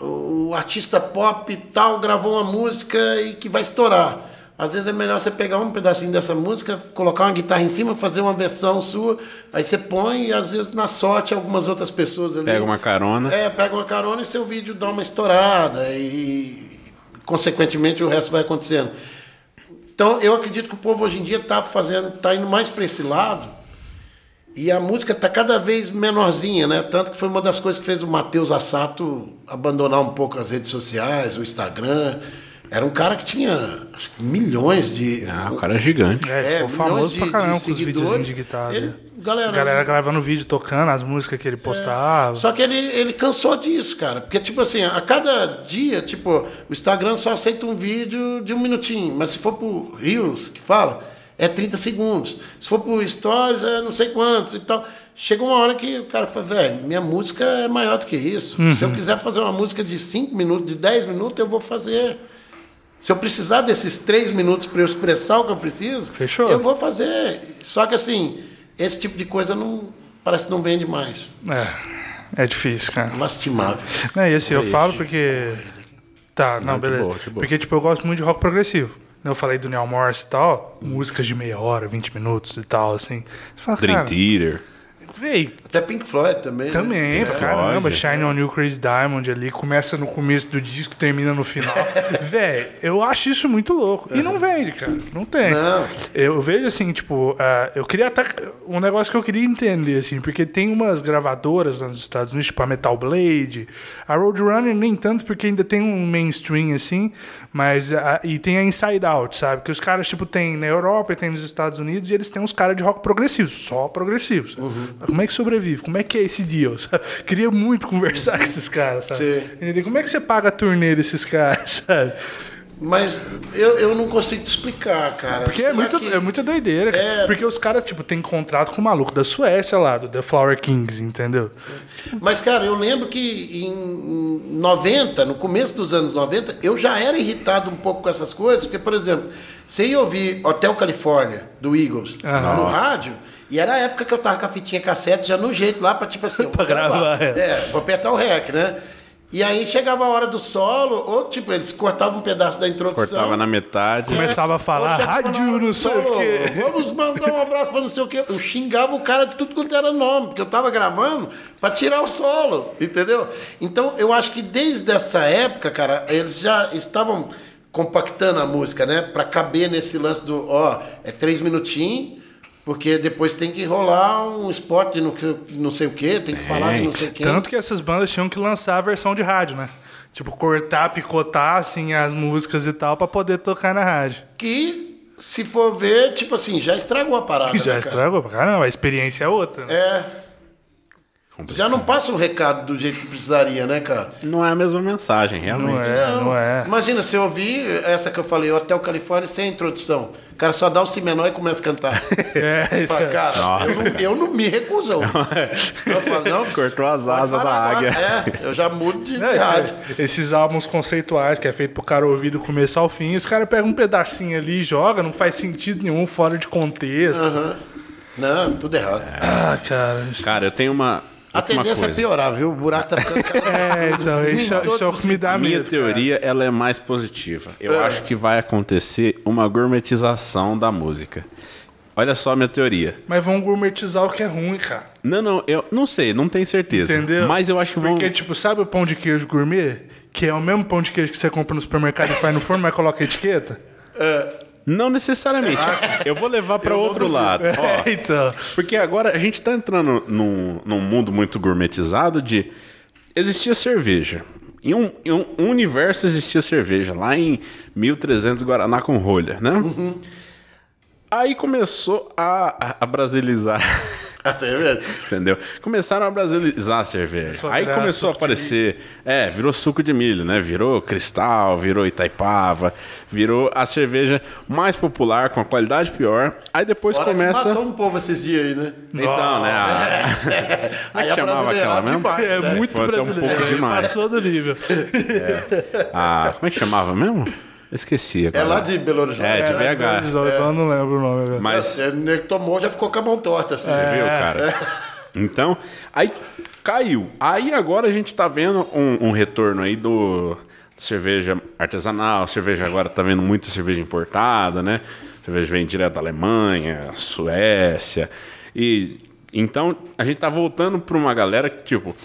o artista pop tal gravou uma música e que vai estourar. Às vezes é melhor você pegar um pedacinho dessa música, colocar uma guitarra em cima, fazer uma versão sua, aí você põe e às vezes na sorte algumas outras pessoas ali. Pega uma carona. É, pega uma carona e seu vídeo dá uma estourada e consequentemente o resto vai acontecendo. Então eu acredito que o povo hoje em dia está fazendo, está indo mais para esse lado e a música está cada vez menorzinha, né? Tanto que foi uma das coisas que fez o Matheus Assato abandonar um pouco as redes sociais, o Instagram. Era um cara que tinha acho que milhões de. Ah, o cara é gigante. É, é ficou famoso de, pra caramba com os vídeos de guitarra. Ele, galera, galera gravando vídeo, tocando as músicas que ele postava. É, só que ele, ele cansou disso, cara. Porque, tipo assim, a cada dia, tipo, o Instagram só aceita um vídeo de um minutinho. Mas se for pro Reels, que fala é 30 segundos. Se for por stories, é não sei quantos e tal. Chega uma hora que o cara fala, velho, minha música é maior do que isso. Uhum. Se eu quiser fazer uma música de 5 minutos, de 10 minutos, eu vou fazer. Se eu precisar desses 3 minutos para eu expressar o que eu preciso, Fechou. eu vou fazer. Só que assim, esse tipo de coisa não parece que não vende mais. É, é difícil, cara. Lastimável. É, e assim, eu falo porque. Tá, não, não beleza. Boa, boa. Porque, tipo, eu gosto muito de rock progressivo. Eu falei do Neil Morse e tal, músicas de meia hora, 20 minutos e tal, assim. Fala, Dream Theater. Véi, Até Pink Floyd também. Né? Também, né? caramba. Shine on You Crazy Diamond ali, começa no começo do disco e termina no final. [LAUGHS] Véi, eu acho isso muito louco. E não vende, cara. Não tem. Não. Eu vejo assim, tipo, uh, eu queria até. Um negócio que eu queria entender, assim, porque tem umas gravadoras lá nos Estados Unidos, tipo a Metal Blade, a Roadrunner nem tanto, porque ainda tem um mainstream, assim, mas. Uh, e tem a Inside Out, sabe? Que os caras, tipo, tem na Europa e tem nos Estados Unidos e eles têm uns caras de rock progressivos, só progressivos. Uhum. Como é que sobrevive? Como é que é esse deal? [LAUGHS] Queria muito conversar com esses caras, sabe? Sim. Como é que você paga a turnê desses caras, [LAUGHS] sabe? Mas eu, eu não consigo te explicar, cara. Porque é, muito, que... é muita doideira. É... Porque os caras, tipo, tem contrato com o maluco da Suécia lá, do The Flower Kings, entendeu? Mas, cara, eu lembro que em 90, no começo dos anos 90, eu já era irritado um pouco com essas coisas, porque, por exemplo, você ia ouvir Hotel California, do Eagles, no rádio. E era a época que eu tava com a fitinha cassete já no jeito lá pra tipo assim. [LAUGHS] pra gravar. É. é, vou apertar o REC, né? E aí chegava a hora do solo, ou tipo, eles cortavam um pedaço da introdução. Cortava na metade. É, Começava a falar rádio, não sei o quê. Vamos mandar um abraço pra não sei o quê. Eu xingava o cara de tudo quanto era nome, porque eu tava gravando pra tirar o solo, entendeu? Então eu acho que desde essa época, cara, eles já estavam compactando a música, né? Pra caber nesse lance do, ó, é três minutinhos porque depois tem que rolar um spot de não, não sei o que, tem que é, falar de não sei o que. Tanto que essas bandas tinham que lançar a versão de rádio, né? Tipo, cortar, picotar assim, as músicas e tal para poder tocar na rádio. Que se for ver, tipo assim, já estragou a parada. [LAUGHS] Já né, estragou pra caramba, a experiência é outra. né? É. Já não passa o recado do jeito que precisaria, né, cara? Não é a mesma mensagem, realmente. Não é, não é. Imagina se eu ouvir essa que eu falei, o Hotel Califórnia, sem introdução. O cara só dá o si menor e começa a cantar. [LAUGHS] É, Fala, cara, eu não, eu não me recuso. [LAUGHS] Eu falo, não, Cortou as asas da águia. É, eu já mudo de [LAUGHS] É, rádio. esse- esses álbuns conceituais que é feito pro cara ouvir do começo ao fim, os caras pegam um pedacinho ali e joga, não faz sentido nenhum, fora de contexto. Aham. Não, tudo errado. Ah, cara. Cara, eu tenho uma. A tendência é coisa. piorar, viu? O buraco tá ficando [LAUGHS] É, então, isso, é- isso é o que me dá A minha medo. teoria ela é mais positiva. Eu acho que vai acontecer uma gourmetização da música. Olha só a minha teoria. Mas vão gourmetizar o que é ruim, cara. Não, não, eu não sei, não tenho certeza. Entendeu? Mas eu acho que vão. Porque, tipo, sabe o pão de queijo gourmet? Que é o mesmo pão de queijo que você compra no supermercado e faz no forno, mas coloca a etiqueta? Não necessariamente. Eu vou levar para outro lado. Ó, [LAUGHS] então. Porque agora a gente tá entrando num, num mundo muito gourmetizado de. Existia cerveja. Em um, em um universo existia cerveja, lá em 1300 Guaraná com rolha, né? Aí começou a, a, a brasilizar. [LAUGHS] [LAUGHS] A cerveja. Entendeu? Começaram a brasilizar a cerveja. A Aí virar começou a aparecer. É, virou suco de milho, né? Virou cristal, virou Itaipava, virou a cerveja mais popular, com a qualidade pior. Aí depois Fora que começa. matou um povo esses dias aí, né? Então, né? A... [LAUGHS] Como é que chamava aquela mesmo? demais, É né? muito Foi até um brasileiro. pouco demais. Passou do nível. a- Como é que chamava mesmo? Esqueci agora. É lá de Belo Horizonte. É, de É, BH. Eu não lembro o nome agora. Mas É, tomou, já ficou com a mão torta. Assim. Você viu, cara? Então, aí caiu. Aí agora a gente tá vendo um, um retorno aí do cerveja artesanal, cerveja agora tá vendo muita cerveja importada, né? Cerveja vem direto da Alemanha, Suécia. E então a gente tá voltando para uma galera que tipo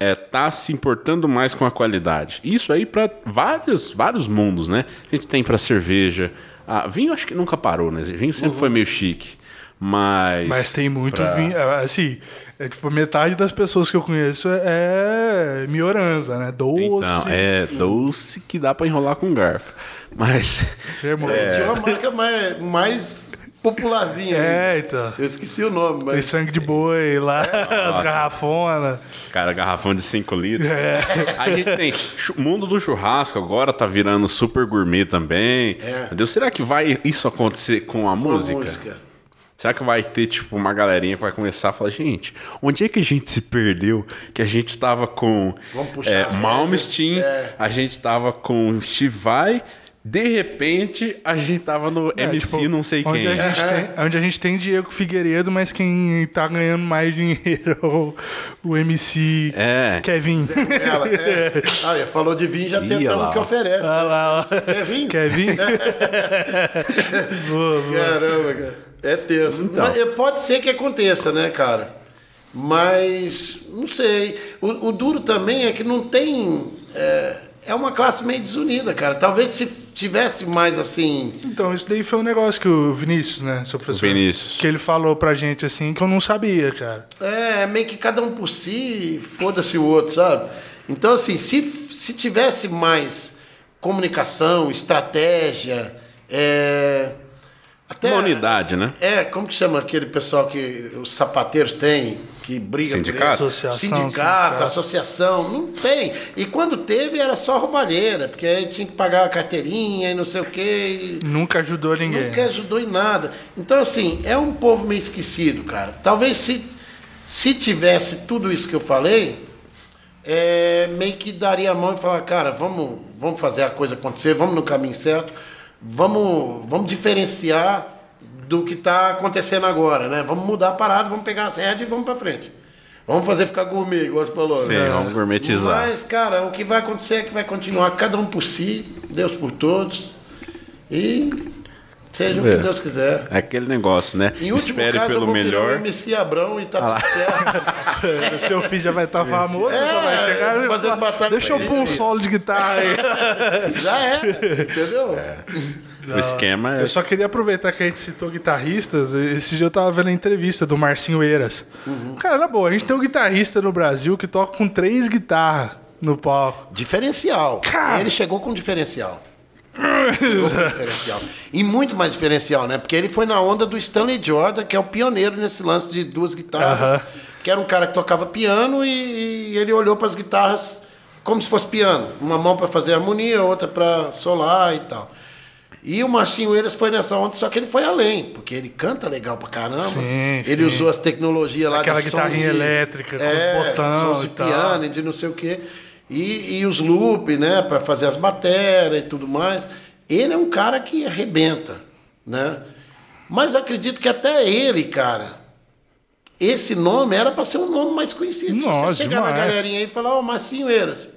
é, tá se importando mais com a qualidade. Isso aí para vários, vários mundos, né? A gente tem para cerveja. Ah, vinho acho que nunca parou, né? Vinho sempre foi meio chique. Mas. Mas tem muito pra- vinho. Assim, é, tipo, metade das pessoas que eu conheço é mioranza, né? Doce. Então, é doce que dá pra enrolar com garfo. Mas. Irmão. Tinha uma marca mais, mais popularzinha. É, aí. então. Eu esqueci o nome, Tem mas. sangue de boi lá, [LAUGHS] as garrafonas. Os caras, garrafão de 5 litros. É. A gente tem. Mundo do churrasco agora tá virando super gourmet também. É. Entendeu? Será que vai isso acontecer com a com a música? música. Será que vai ter, tipo, uma galerinha que vai começar a falar, gente, onde é que a gente se perdeu? Que a gente tava com Vamos puxar é, Malmsteen. É. a gente tava com Steve Vai, de repente a gente tava no É, MC tipo, não sei onde quem. A gente tem, onde a gente tem Diego Figueiredo, mas quem tá ganhando mais dinheiro é o, o MC É. Kevin. Ela, é. Olha, [LAUGHS] falou de vinho, já lá, um que oferece. Olha lá, ó. Quer vinho? Kevin? [LAUGHS] boa, boa. Caramba, cara. É tenso. Então. É, pode ser que aconteça, né, cara? Mas, não sei. O, o duro também é que não tem. É, é uma classe meio desunida, cara. Talvez se tivesse mais assim. Então, isso daí foi um negócio que o Vinícius, né, seu professor? O Vinícius. Que ele falou pra gente assim, que eu não sabia, cara. É, meio que cada um por si, foda-se o outro, sabe? Então, assim, se, se tivesse mais comunicação, estratégia, é. Até, Uma unidade, né? É, como que chama aquele pessoal que os sapateiros têm, que briga Sindicato? por isso? Associação, Sindicato, sindicato. associação, não tem. E quando teve era só roubalheira, porque aí tinha que pagar a carteirinha e não sei o quê. Nunca ajudou ninguém. Nunca ajudou em nada. Então, assim, é um povo meio esquecido, cara. Talvez se, se tivesse tudo isso que eu falei, é, meio que daria a mão e falar, cara, vamos, vamos fazer a coisa acontecer, vamos no caminho certo, vamos, vamos diferenciar do que está acontecendo agora, né? Vamos mudar a parada, vamos pegar as rédeas e vamos para frente. Vamos fazer ficar gourmet, igual você falou. Sim, né? vamos gourmetizar. Mas, cara, o que vai acontecer é que vai continuar cada um por si, Deus por todos. E seja o É. que Deus quiser. É aquele negócio, né? Em último Espere caso, eu pelo vou virar melhor. o MC Abrão e tá tudo certo. [LAUGHS] O seu filho já vai estar famoso, É, só vai chegar e batalha Deixa eu pôr um solo de guitarra aí. [LAUGHS] Já é, entendeu? O esquema é. Eu só queria aproveitar que a gente citou guitarristas. Esse dia eu tava vendo a entrevista do Marcinho Eiras. Uhum. Cara, na boa, a gente tem um guitarrista no Brasil que toca com três guitarras no palco. Diferencial. Cara. Ele chegou com diferencial. [LAUGHS] diferencial. E muito mais diferencial, né? Porque ele foi na onda do Stanley Jordan, que é o pioneiro nesse lance de duas guitarras. Uh -huh. Que era um cara que tocava piano e, e ele olhou para as guitarras como se fosse piano. Uma mão para fazer harmonia, outra para solar e tal. E o Marcinho Eiras foi nessa onda, só que ele foi além, porque ele canta legal pra caramba. Sim, ele sim. usou as tecnologias lá Aquela guitarrinha de, elétrica, com é, os botões de piano, de não sei o quê. E, e os loop, né, para fazer as matérias e tudo mais. Ele é um cara que arrebenta, né? Mas acredito que até ele, cara, esse nome era para ser um nome mais conhecido. Nossa, Se você na galerinha aí e falar, ó, oh, Marcinho Eiras.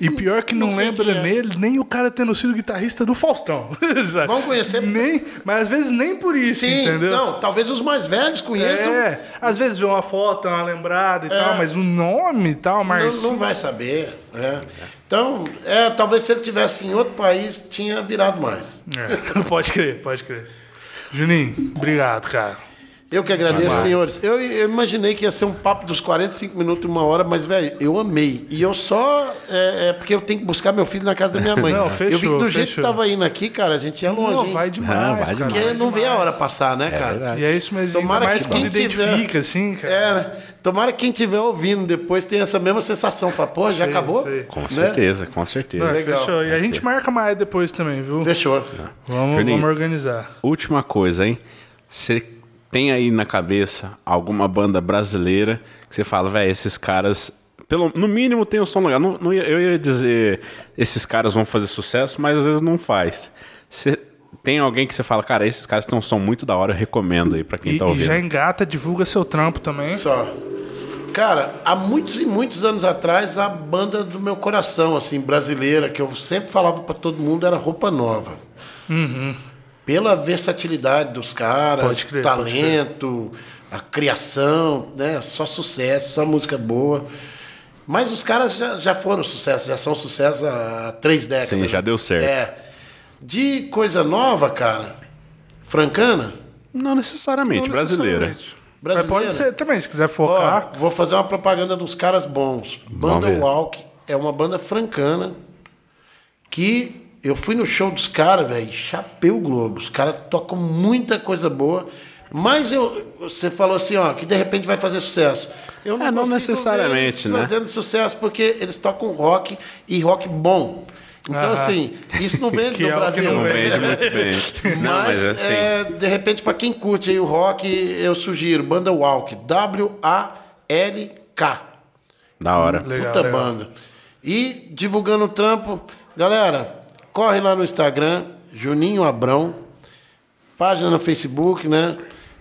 E pior que não, não lembra é. nele nem o cara tendo sido guitarrista do Faustão. [LAUGHS] Vão conhecer. Nem, mas às vezes nem por isso, Sim, entendeu? Não, talvez os mais velhos conheçam. É, às vezes vê uma foto, uma lembrada e é. tal, mas o nome e tal, mas. Não, não vai saber. É. Então, é, talvez se ele tivesse em outro país, tinha virado mais. É, [LAUGHS] pode crer, pode crer. Juninho, obrigado, cara. Eu que agradeço, Demais. senhores. Eu, eu, imaginei que ia ser um papo dos 45 minutos, uma hora, mas, velho, eu amei. E eu só. É, é, porque eu tenho que buscar meu filho na casa da minha mãe. Não, fechou, eu vi que do fechou. jeito que tava indo aqui, cara, a gente ia longe. Não, vai demais. Não, vai demais. Porque não vê a hora passar, né, é cara? É e é isso mesmo. Tomara mais que quem identifica, tiver, assim, cara. É, né? tomara que quem estiver ouvindo depois tenha essa mesma sensação. Fala, pô, já sei, acabou? Sei. Com né? certeza, com certeza. Não, Legal. Fechou. E a gente marca mais depois também, viu? Fechou. Vamos, vamos organizar. Última coisa, hein? Você tem aí na cabeça alguma banda brasileira que você fala, velho, esses caras, pelo, no mínimo tem o um som legal. Não, não, eu ia dizer, esses caras vão fazer sucesso, mas às vezes não faz. Você tem alguém que você fala, cara, esses caras têm um som muito da hora, eu recomendo aí para quem e, tá ouvindo. E já engata, divulga seu trampo também. Só. Cara, há muitos e muitos anos atrás, a banda do meu coração, assim, brasileira, que eu sempre falava para todo mundo, era Roupa Nova. Uhum pela versatilidade dos caras, crer, talento, a criação, né? Só sucesso, só música boa. Mas os caras já, já foram sucesso, já são sucesso há três décadas. Sim, já deu certo. É. De coisa nova, cara, francana? Não necessariamente, Não brasileira. Necessariamente. brasileira. Mas pode ser também, se quiser focar. Ó, vou fazer uma propaganda dos caras bons. Banda Walk é uma banda francana que eu fui no show dos caras, velho, chapeu globo. Os caras tocam muita coisa boa. Mas eu, você falou assim, ó, que de repente vai fazer sucesso. Eu não, é, não necessariamente, né? Fazendo sucesso porque eles tocam rock e rock bom. Então, assim, isso não vende [LAUGHS] no é Brasil. Não vende muito bem. [LAUGHS] mas, não, mas assim... é, de repente, para quem curte aí o rock, eu sugiro Banda Walk. W-A-L-K. Da hora. Puta legal, banda. E divulgando o trampo, galera, corre lá no Instagram, Juninho Abrão, página no Facebook, né?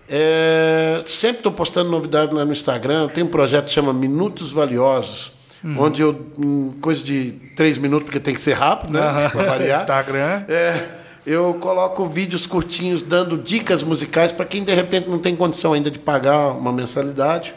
É, sempre estou postando novidade lá no Instagram. Tem um projeto que chama Minutos Valiosos, uhum. onde eu, em coisa de três minutos, porque tem que ser rápido, né? Uhum. Para variar. Instagram. É, eu coloco vídeos curtinhos dando dicas musicais para quem de repente não tem condição ainda de pagar uma mensalidade.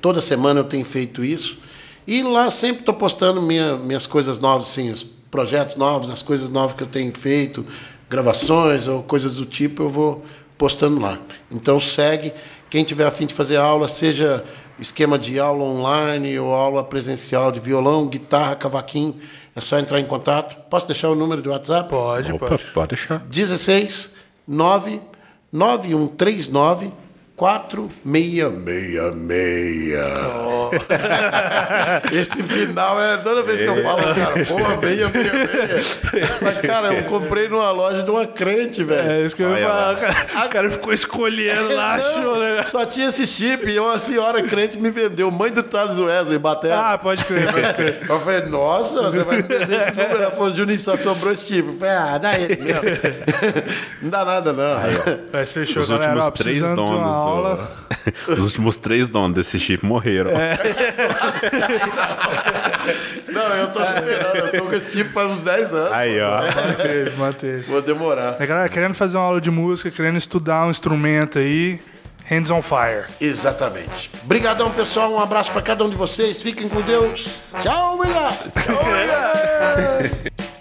Toda semana eu tenho feito isso. E lá sempre estou postando minha, minhas coisas novas, assim, projetos novos, as coisas novas que eu tenho feito, gravações ou coisas do tipo, eu vou postando lá. Então segue. Quem tiver afim de fazer aula, seja esquema de aula online ou aula presencial de violão, guitarra, cavaquinho, é só entrar em contato. Posso deixar o número do WhatsApp? Pode, Opa, pode. Pode deixar. 16 9 9139 4666. Oh. Esse final é toda vez que eu falo, cara, porra, meia, meia, meia. Mas, cara, eu comprei numa loja de uma crente, velho. É isso que eu ia falar. Cara, o cara ficou escolhendo lá, achou, né? Só tinha esse chip e uma senhora crente me vendeu, mãe do Thales Wesley, batendo. Ah, pode crer, pode crer. [LAUGHS] Eu falei, nossa, você vai vender esse número? Ela falou, Juninho, só sobrou esse chip. Eu falei, ah, dá ele [LAUGHS] mesmo. Não dá nada, não. Mas fechou, Os galera, últimos três donos do aula. [LAUGHS] Os últimos três donos desse chip morreram. É. [LAUGHS] Não, eu tô superando. Eu tô com esse chip faz uns 10 anos. Aí, ó. Manteve, manteve. Vou demorar. É, galera, querendo fazer uma aula de música, querendo estudar um instrumento aí, Hands on Fire. Exatamente. Obrigadão, pessoal. Um abraço para cada um de vocês. Fiquem com Deus. Tchau, obrigado. Tchau, obrigado. [LAUGHS]